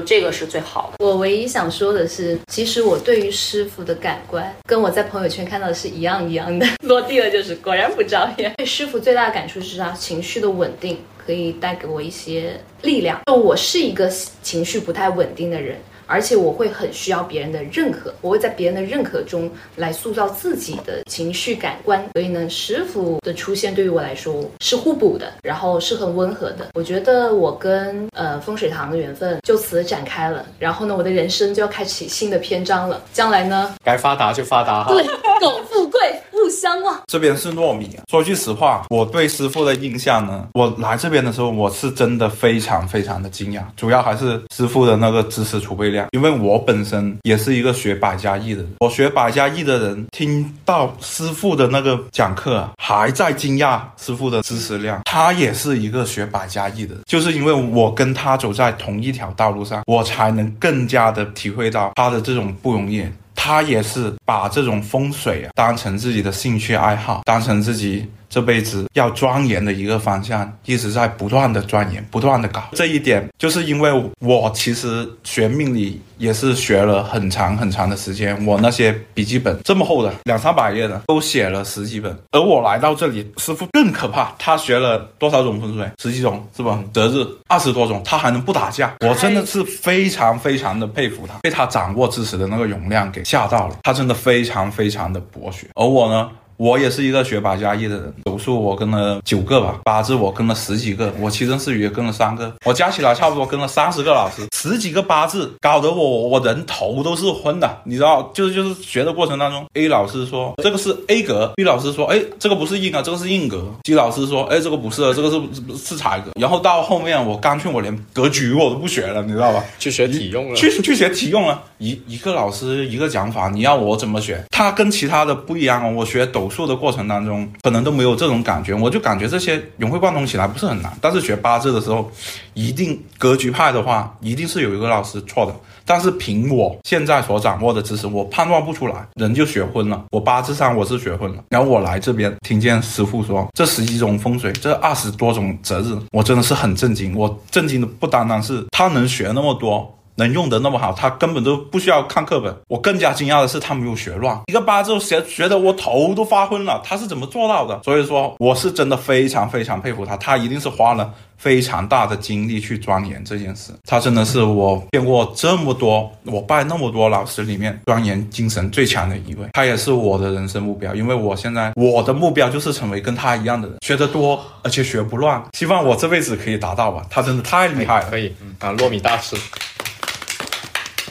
这个是最好的。我唯一想说的是，其实我对于师傅的感官跟我在朋友圈看到的是一样一样的，落地了就是果然不招眼。对师傅最大的感触是他情绪的稳定。可以带给我一些力量。就我是一个情绪不太稳定的人，而且我会很需要别人的认可，我会在别人的认可中来塑造自己的情绪感官。所以呢，师傅的出现对于我来说是互补的，然后是很温和的。我觉得我跟呃风水堂的缘分就此展开了，然后呢，我的人生就要开启新的篇章了。将来呢，该发达就发达哈。对，苟富贵。不相忘。这边是糯米。说句实话，我对师傅的印象呢，我来这边的时候，我是真的非常非常的惊讶。主要还是师傅的那个知识储备量，因为我本身也是一个学百家艺的。我学百家艺的人，听到师傅的那个讲课啊，还在惊讶师傅的知识量。他也是一个学百家艺的，就是因为我跟他走在同一条道路上，我才能更加的体会到他的这种不容易。他也是把这种风水当成自己的兴趣爱好，当成自己这辈子要钻研的一个方向，一直在不断的钻研，不断的搞。这一点就是因为我其实学命理也是学了很长很长的时间，我那些笔记本这么厚的两三百页的都写了十几本，而我来到这里，师傅更可怕，他学了多少种风水？十几种是吧？择日二十多种，他还能不打架，我真的是非常非常的佩服他，被他掌握知识的那个容量给吓到了，他真的非常非常的博学，而我呢？我也是一个学八加一的人，斗数我跟了九个吧，八字我跟了十几个，我七生四余也跟了三个，我加起来差不多跟了三十个老师，十几个八字，搞得我我人头都是昏的，你知道，就是就是学的过程当中，A 老师说这个是 A 格，B 老师说哎这个不是硬啊，这个是硬格，G 老师说哎这个不是，这个是是才格，然后到后面我干脆我连格局我都不学了，你知道吧？去学体用了，去去学体用了，一一个老师一个讲法，你要我怎么学？他跟其他的不一样哦，我学斗数的过程当中，可能都没有这种感觉，我就感觉这些融会贯通起来不是很难。但是学八字的时候，一定格局派的话，一定是有一个老师错的。但是凭我现在所掌握的知识，我判断不出来，人就学昏了。我八字上我是学昏了，然后我来这边听见师傅说这十几种风水，这二十多种择日，我真的是很震惊。我震惊的不单单是他能学那么多。能用的那么好，他根本都不需要看课本。我更加惊讶的是，他没有学乱，一个八字学学的我头都发昏了。他是怎么做到的？所以说，我是真的非常非常佩服他。他一定是花了非常大的精力去钻研这件事。他真的是我见过这么多我拜那么多老师里面钻研精神最强的一位。他也是我的人生目标，因为我现在我的目标就是成为跟他一样的人，学得多而且学不乱。希望我这辈子可以达到吧。他真的太厉害了，可以，嗯啊，糯米大师。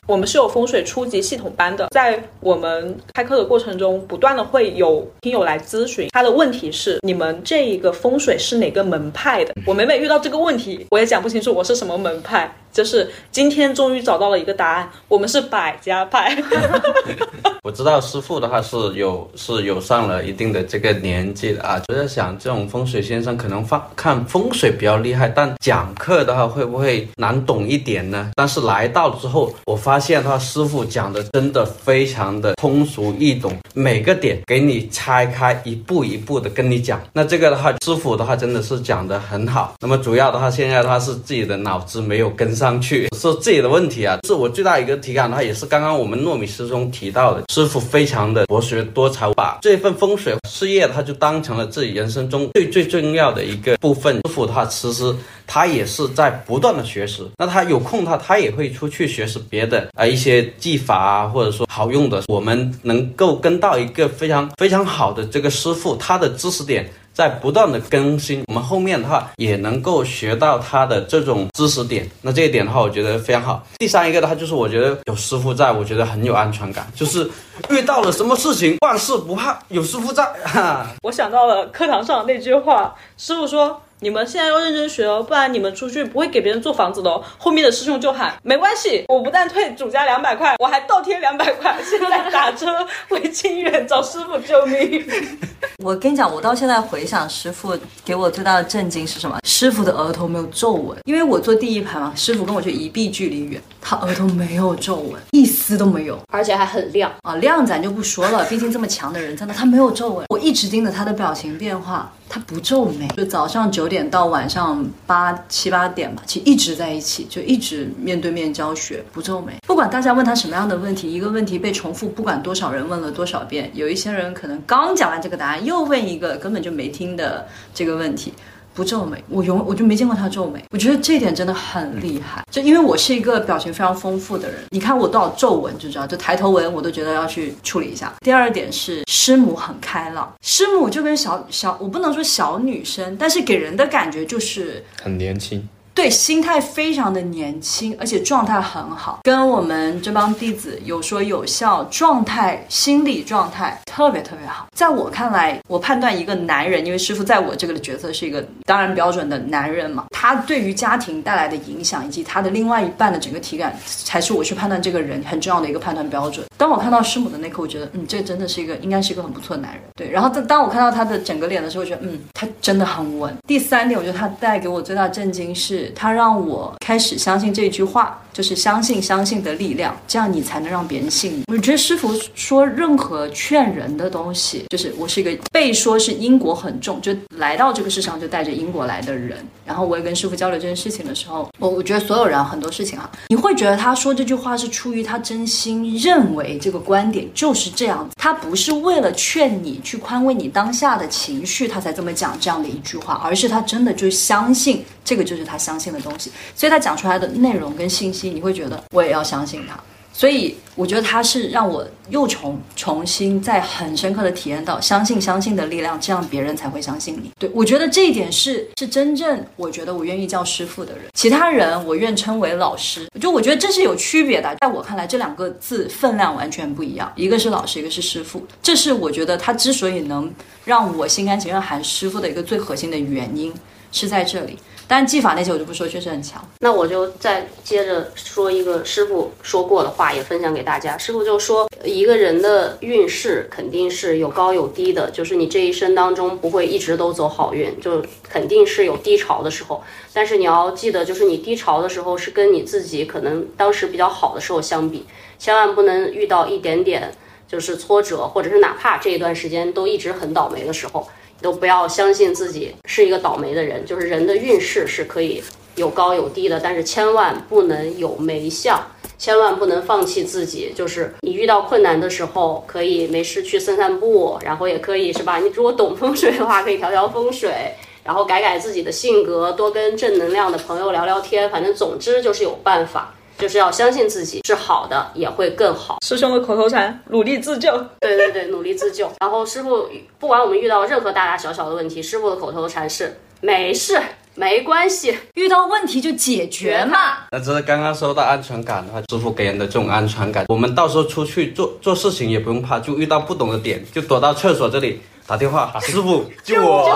我们是有风水初级系统班的，在我们开课的过程中，不断的会有听友来咨询，他的问题是你们这一个风水是哪个门派的？我每每遇到这个问题，我也讲不清楚我是什么门派。就是今天终于找到了一个答案，我们是百家派。我知道师傅的话是有是有上了一定的这个年纪的啊，就在想这种风水先生可能放看风水比较厉害，但讲课的话会不会难懂一点呢？但是来到之后，我发现他师傅讲的真的非常的通俗易懂，每个点给你拆开，一步一步的跟你讲。那这个的话，师傅的话真的是讲的很好。那么主要的话，现在他是自己的脑子没有跟上去，是自己的问题啊。是我最大一个体感的话，也是刚刚我们糯米师兄提到的。师傅非常的博学多才，把这份风水事业，他就当成了自己人生中最最重要的一个部分。师傅他其实他也是在不断的学识，那他有空他他也会出去学识别的啊一些技法啊，或者说好用的。我们能够跟到一个非常非常好的这个师傅，他的知识点。在不断的更新，我们后面的话也能够学到他的这种知识点。那这一点的话，我觉得非常好。第三一个的话，就是我觉得有师傅在，我觉得很有安全感。就是遇到了什么事情，万事不怕，有师傅在。哈，我想到了课堂上那句话，师傅说。你们现在要认真学哦，不然你们出去不会给别人做房子的哦。后面的师兄就喊没关系，我不但退主家两百块，我还倒贴两百块。现在打车回清远找师傅救命。我跟你讲，我到现在回想师傅给我最大的震惊是什么？师傅的额头没有皱纹，因为我坐第一排嘛，师傅跟我就一臂距离远，他额头没有皱纹，一丝都没有，而且还很亮啊，亮咱就不说了，毕竟这么强的人在那，他没有皱纹。我一直盯着他的表情变化。他不皱眉，就早上九点到晚上八七八点吧，其实一直在一起，就一直面对面教学，不皱眉。不管大家问他什么样的问题，一个问题被重复，不管多少人问了多少遍，有一些人可能刚讲完这个答案，又问一个根本就没听的这个问题。不皱眉，我永我就没见过他皱眉。我觉得这一点真的很厉害，就因为我是一个表情非常丰富的人，你看我多少皱纹就知道，就抬头纹我都觉得要去处理一下。第二点是师母很开朗，师母就跟小小，我不能说小女生，但是给人的感觉就是很年轻。对，心态非常的年轻，而且状态很好，跟我们这帮弟子有说有笑，状态、心理状态特别特别好。在我看来，我判断一个男人，因为师傅在我这个的角色是一个当然标准的男人嘛，他对于家庭带来的影响，以及他的另外一半的整个体感，才是我去判断这个人很重要的一个判断标准。当我看到师母的那刻，我觉得，嗯，这真的是一个应该是一个很不错的男人。对，然后当当我看到他的整个脸的时候，我觉得，嗯，他真的很稳。第三点，我觉得他带给我最大震惊是。他让我开始相信这句话，就是相信相信的力量，这样你才能让别人信你。我觉得师傅说任何劝人的东西，就是我是一个被说是因果很重，就来到这个世上就带着因果来的人。然后我也跟师傅交流这件事情的时候，我我觉得所有人很多事情啊，你会觉得他说这句话是出于他真心认为这个观点就是这样子，他不是为了劝你去宽慰你当下的情绪，他才这么讲这样的一句话，而是他真的就相信这个就是他相信的东西，所以他讲出来的内容跟信息，你会觉得我也要相信他。所以我觉得他是让我又重重新再很深刻的体验到相信相信的力量，这样别人才会相信你。对我觉得这一点是是真正我觉得我愿意叫师傅的人，其他人我愿称为老师。就我觉得这是有区别的，在我看来这两个字分量完全不一样，一个是老师，一个是师傅。这是我觉得他之所以能让我心甘情愿喊师傅的一个最核心的原因是在这里。但技法那些我就不说，确实很强。那我就再接着说一个师傅说过的话，也分享给大家。师傅就说，一个人的运势肯定是有高有低的，就是你这一生当中不会一直都走好运，就肯定是有低潮的时候。但是你要记得，就是你低潮的时候是跟你自己可能当时比较好的时候相比，千万不能遇到一点点就是挫折，或者是哪怕这一段时间都一直很倒霉的时候。都不要相信自己是一个倒霉的人，就是人的运势是可以有高有低的，但是千万不能有霉相，千万不能放弃自己。就是你遇到困难的时候，可以没事去散散步，然后也可以是吧？你如果懂风水的话，可以调调风水，然后改改自己的性格，多跟正能量的朋友聊聊天。反正总之就是有办法。就是要相信自己是好的，也会更好。师兄的口头禅：努力自救。对对对，努力自救。然后师傅，不管我们遇到任何大大小小的问题，师傅的口头禅是：没事，没关系，遇到问题就解决嘛。那只是刚刚说到安全感的话，师傅给人的这种安全感，我们到时候出去做做事情也不用怕，就遇到不懂的点，就躲到厕所这里打电话，师傅救我。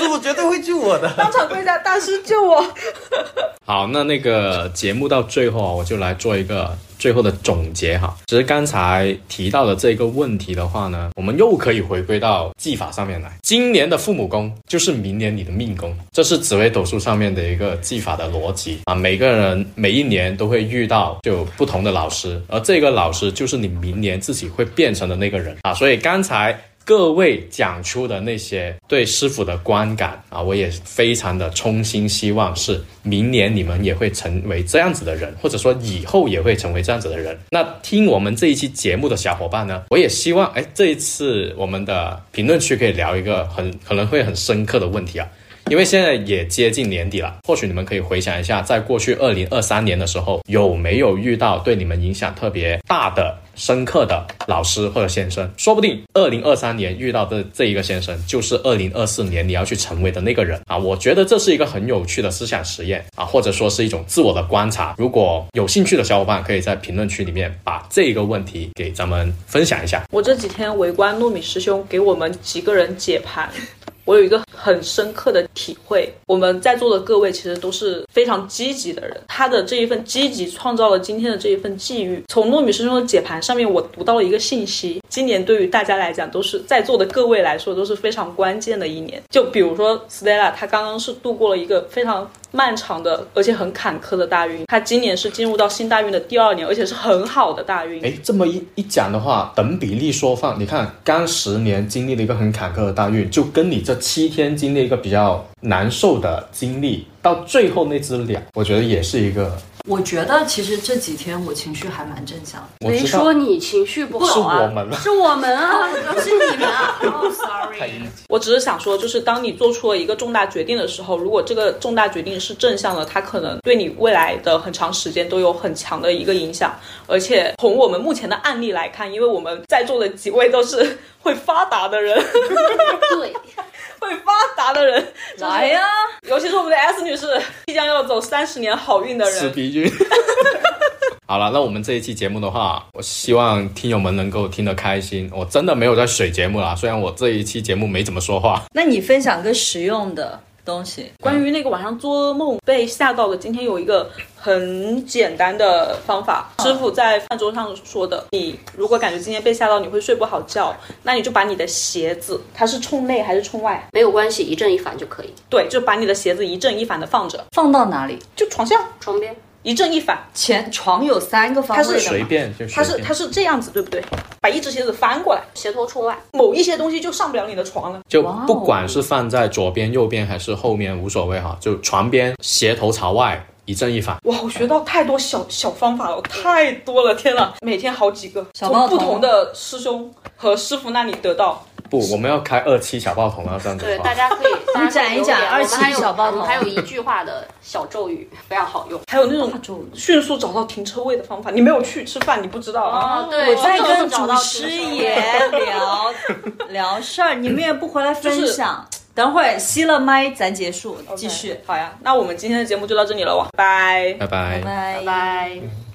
师傅绝对会救我的，当场跪下，大师救我。好，那那个节目到最后啊，我就来做一个最后的总结哈。其实刚才提到的这个问题的话呢，我们又可以回归到技法上面来。今年的父母宫就是明年你的命宫，这是紫微斗数上面的一个技法的逻辑啊。每个人每一年都会遇到就不同的老师，而这个老师就是你明年自己会变成的那个人啊。所以刚才。各位讲出的那些对师傅的观感啊，我也非常的衷心希望是明年你们也会成为这样子的人，或者说以后也会成为这样子的人。那听我们这一期节目的小伙伴呢，我也希望哎，这一次我们的评论区可以聊一个很可能会很深刻的问题啊。因为现在也接近年底了，或许你们可以回想一下，在过去二零二三年的时候，有没有遇到对你们影响特别大的、深刻的老师或者先生？说不定二零二三年遇到的这一个先生，就是二零二四年你要去成为的那个人啊！我觉得这是一个很有趣的思想实验啊，或者说是一种自我的观察。如果有兴趣的小伙伴，可以在评论区里面把这个问题给咱们分享一下。我这几天围观糯米师兄给我们几个人解盘。我有一个很深刻的体会，我们在座的各位其实都是非常积极的人，他的这一份积极创造了今天的这一份际遇。从糯米师兄的解盘上面，我读到了一个信息：今年对于大家来讲，都是在座的各位来说都是非常关键的一年。就比如说 Stella，他刚刚是度过了一个非常。漫长的，而且很坎坷的大运，他今年是进入到新大运的第二年，而且是很好的大运。哎，这么一一讲的话，等比例缩放，你看刚十年经历了一个很坎坷的大运，就跟你这七天经历一个比较难受的经历，到最后那只鸟，我觉得也是一个。我觉得其实这几天我情绪还蛮正向的。没说你情绪不好啊，是我们，是我们啊，是你们啊。Oh sorry，我只是想说，就是当你做出了一个重大决定的时候，如果这个重大决定是正向的，它可能对你未来的很长时间都有很强的一个影响。而且从我们目前的案例来看，因为我们在座的几位都是会发达的人，对。会发达的人来呀，尤其是我们的 S 女士，即将要走三十年好运的人。死皮君。好了，那我们这一期节目的话，我希望听友们能够听得开心。我真的没有在水节目啦，虽然我这一期节目没怎么说话。那你分享个实用的。东西。关于那个晚上做梦被吓到的，今天有一个很简单的方法，师傅在饭桌上说的。你如果感觉今天被吓到，你会睡不好觉，那你就把你的鞋子，它是冲内还是冲外？没有关系，一正一反就可以。对，就把你的鞋子一正一反的放着，放到哪里？就床下床边一正一反。前床有三个方它是位的嘛，随便它是它是这样子，对不对？把一只鞋子翻过来，鞋头冲外，某一些东西就上不了你的床了。就不管是放在左边、右边还是后面无所谓哈，就床边鞋头朝外，一正一反。哇，我学到太多小小方法了，太多了！天呐，每天好几个，从不同的师兄和师傅那里得到。不，我们要开二期小报童啊，这样子对，大家可以大家讲一讲二期小报童还有一句话的小咒语，非常好用。还有那种迅速找到停车位的方法，你没有去吃饭，你不知道啊。哦，对，我在跟祖找到师爷聊 聊事儿，你们也不回来分享。等会儿熄了麦，咱结束，继续，好呀，那我们今天的节目就到这里了，哇，拜。拜拜拜拜拜。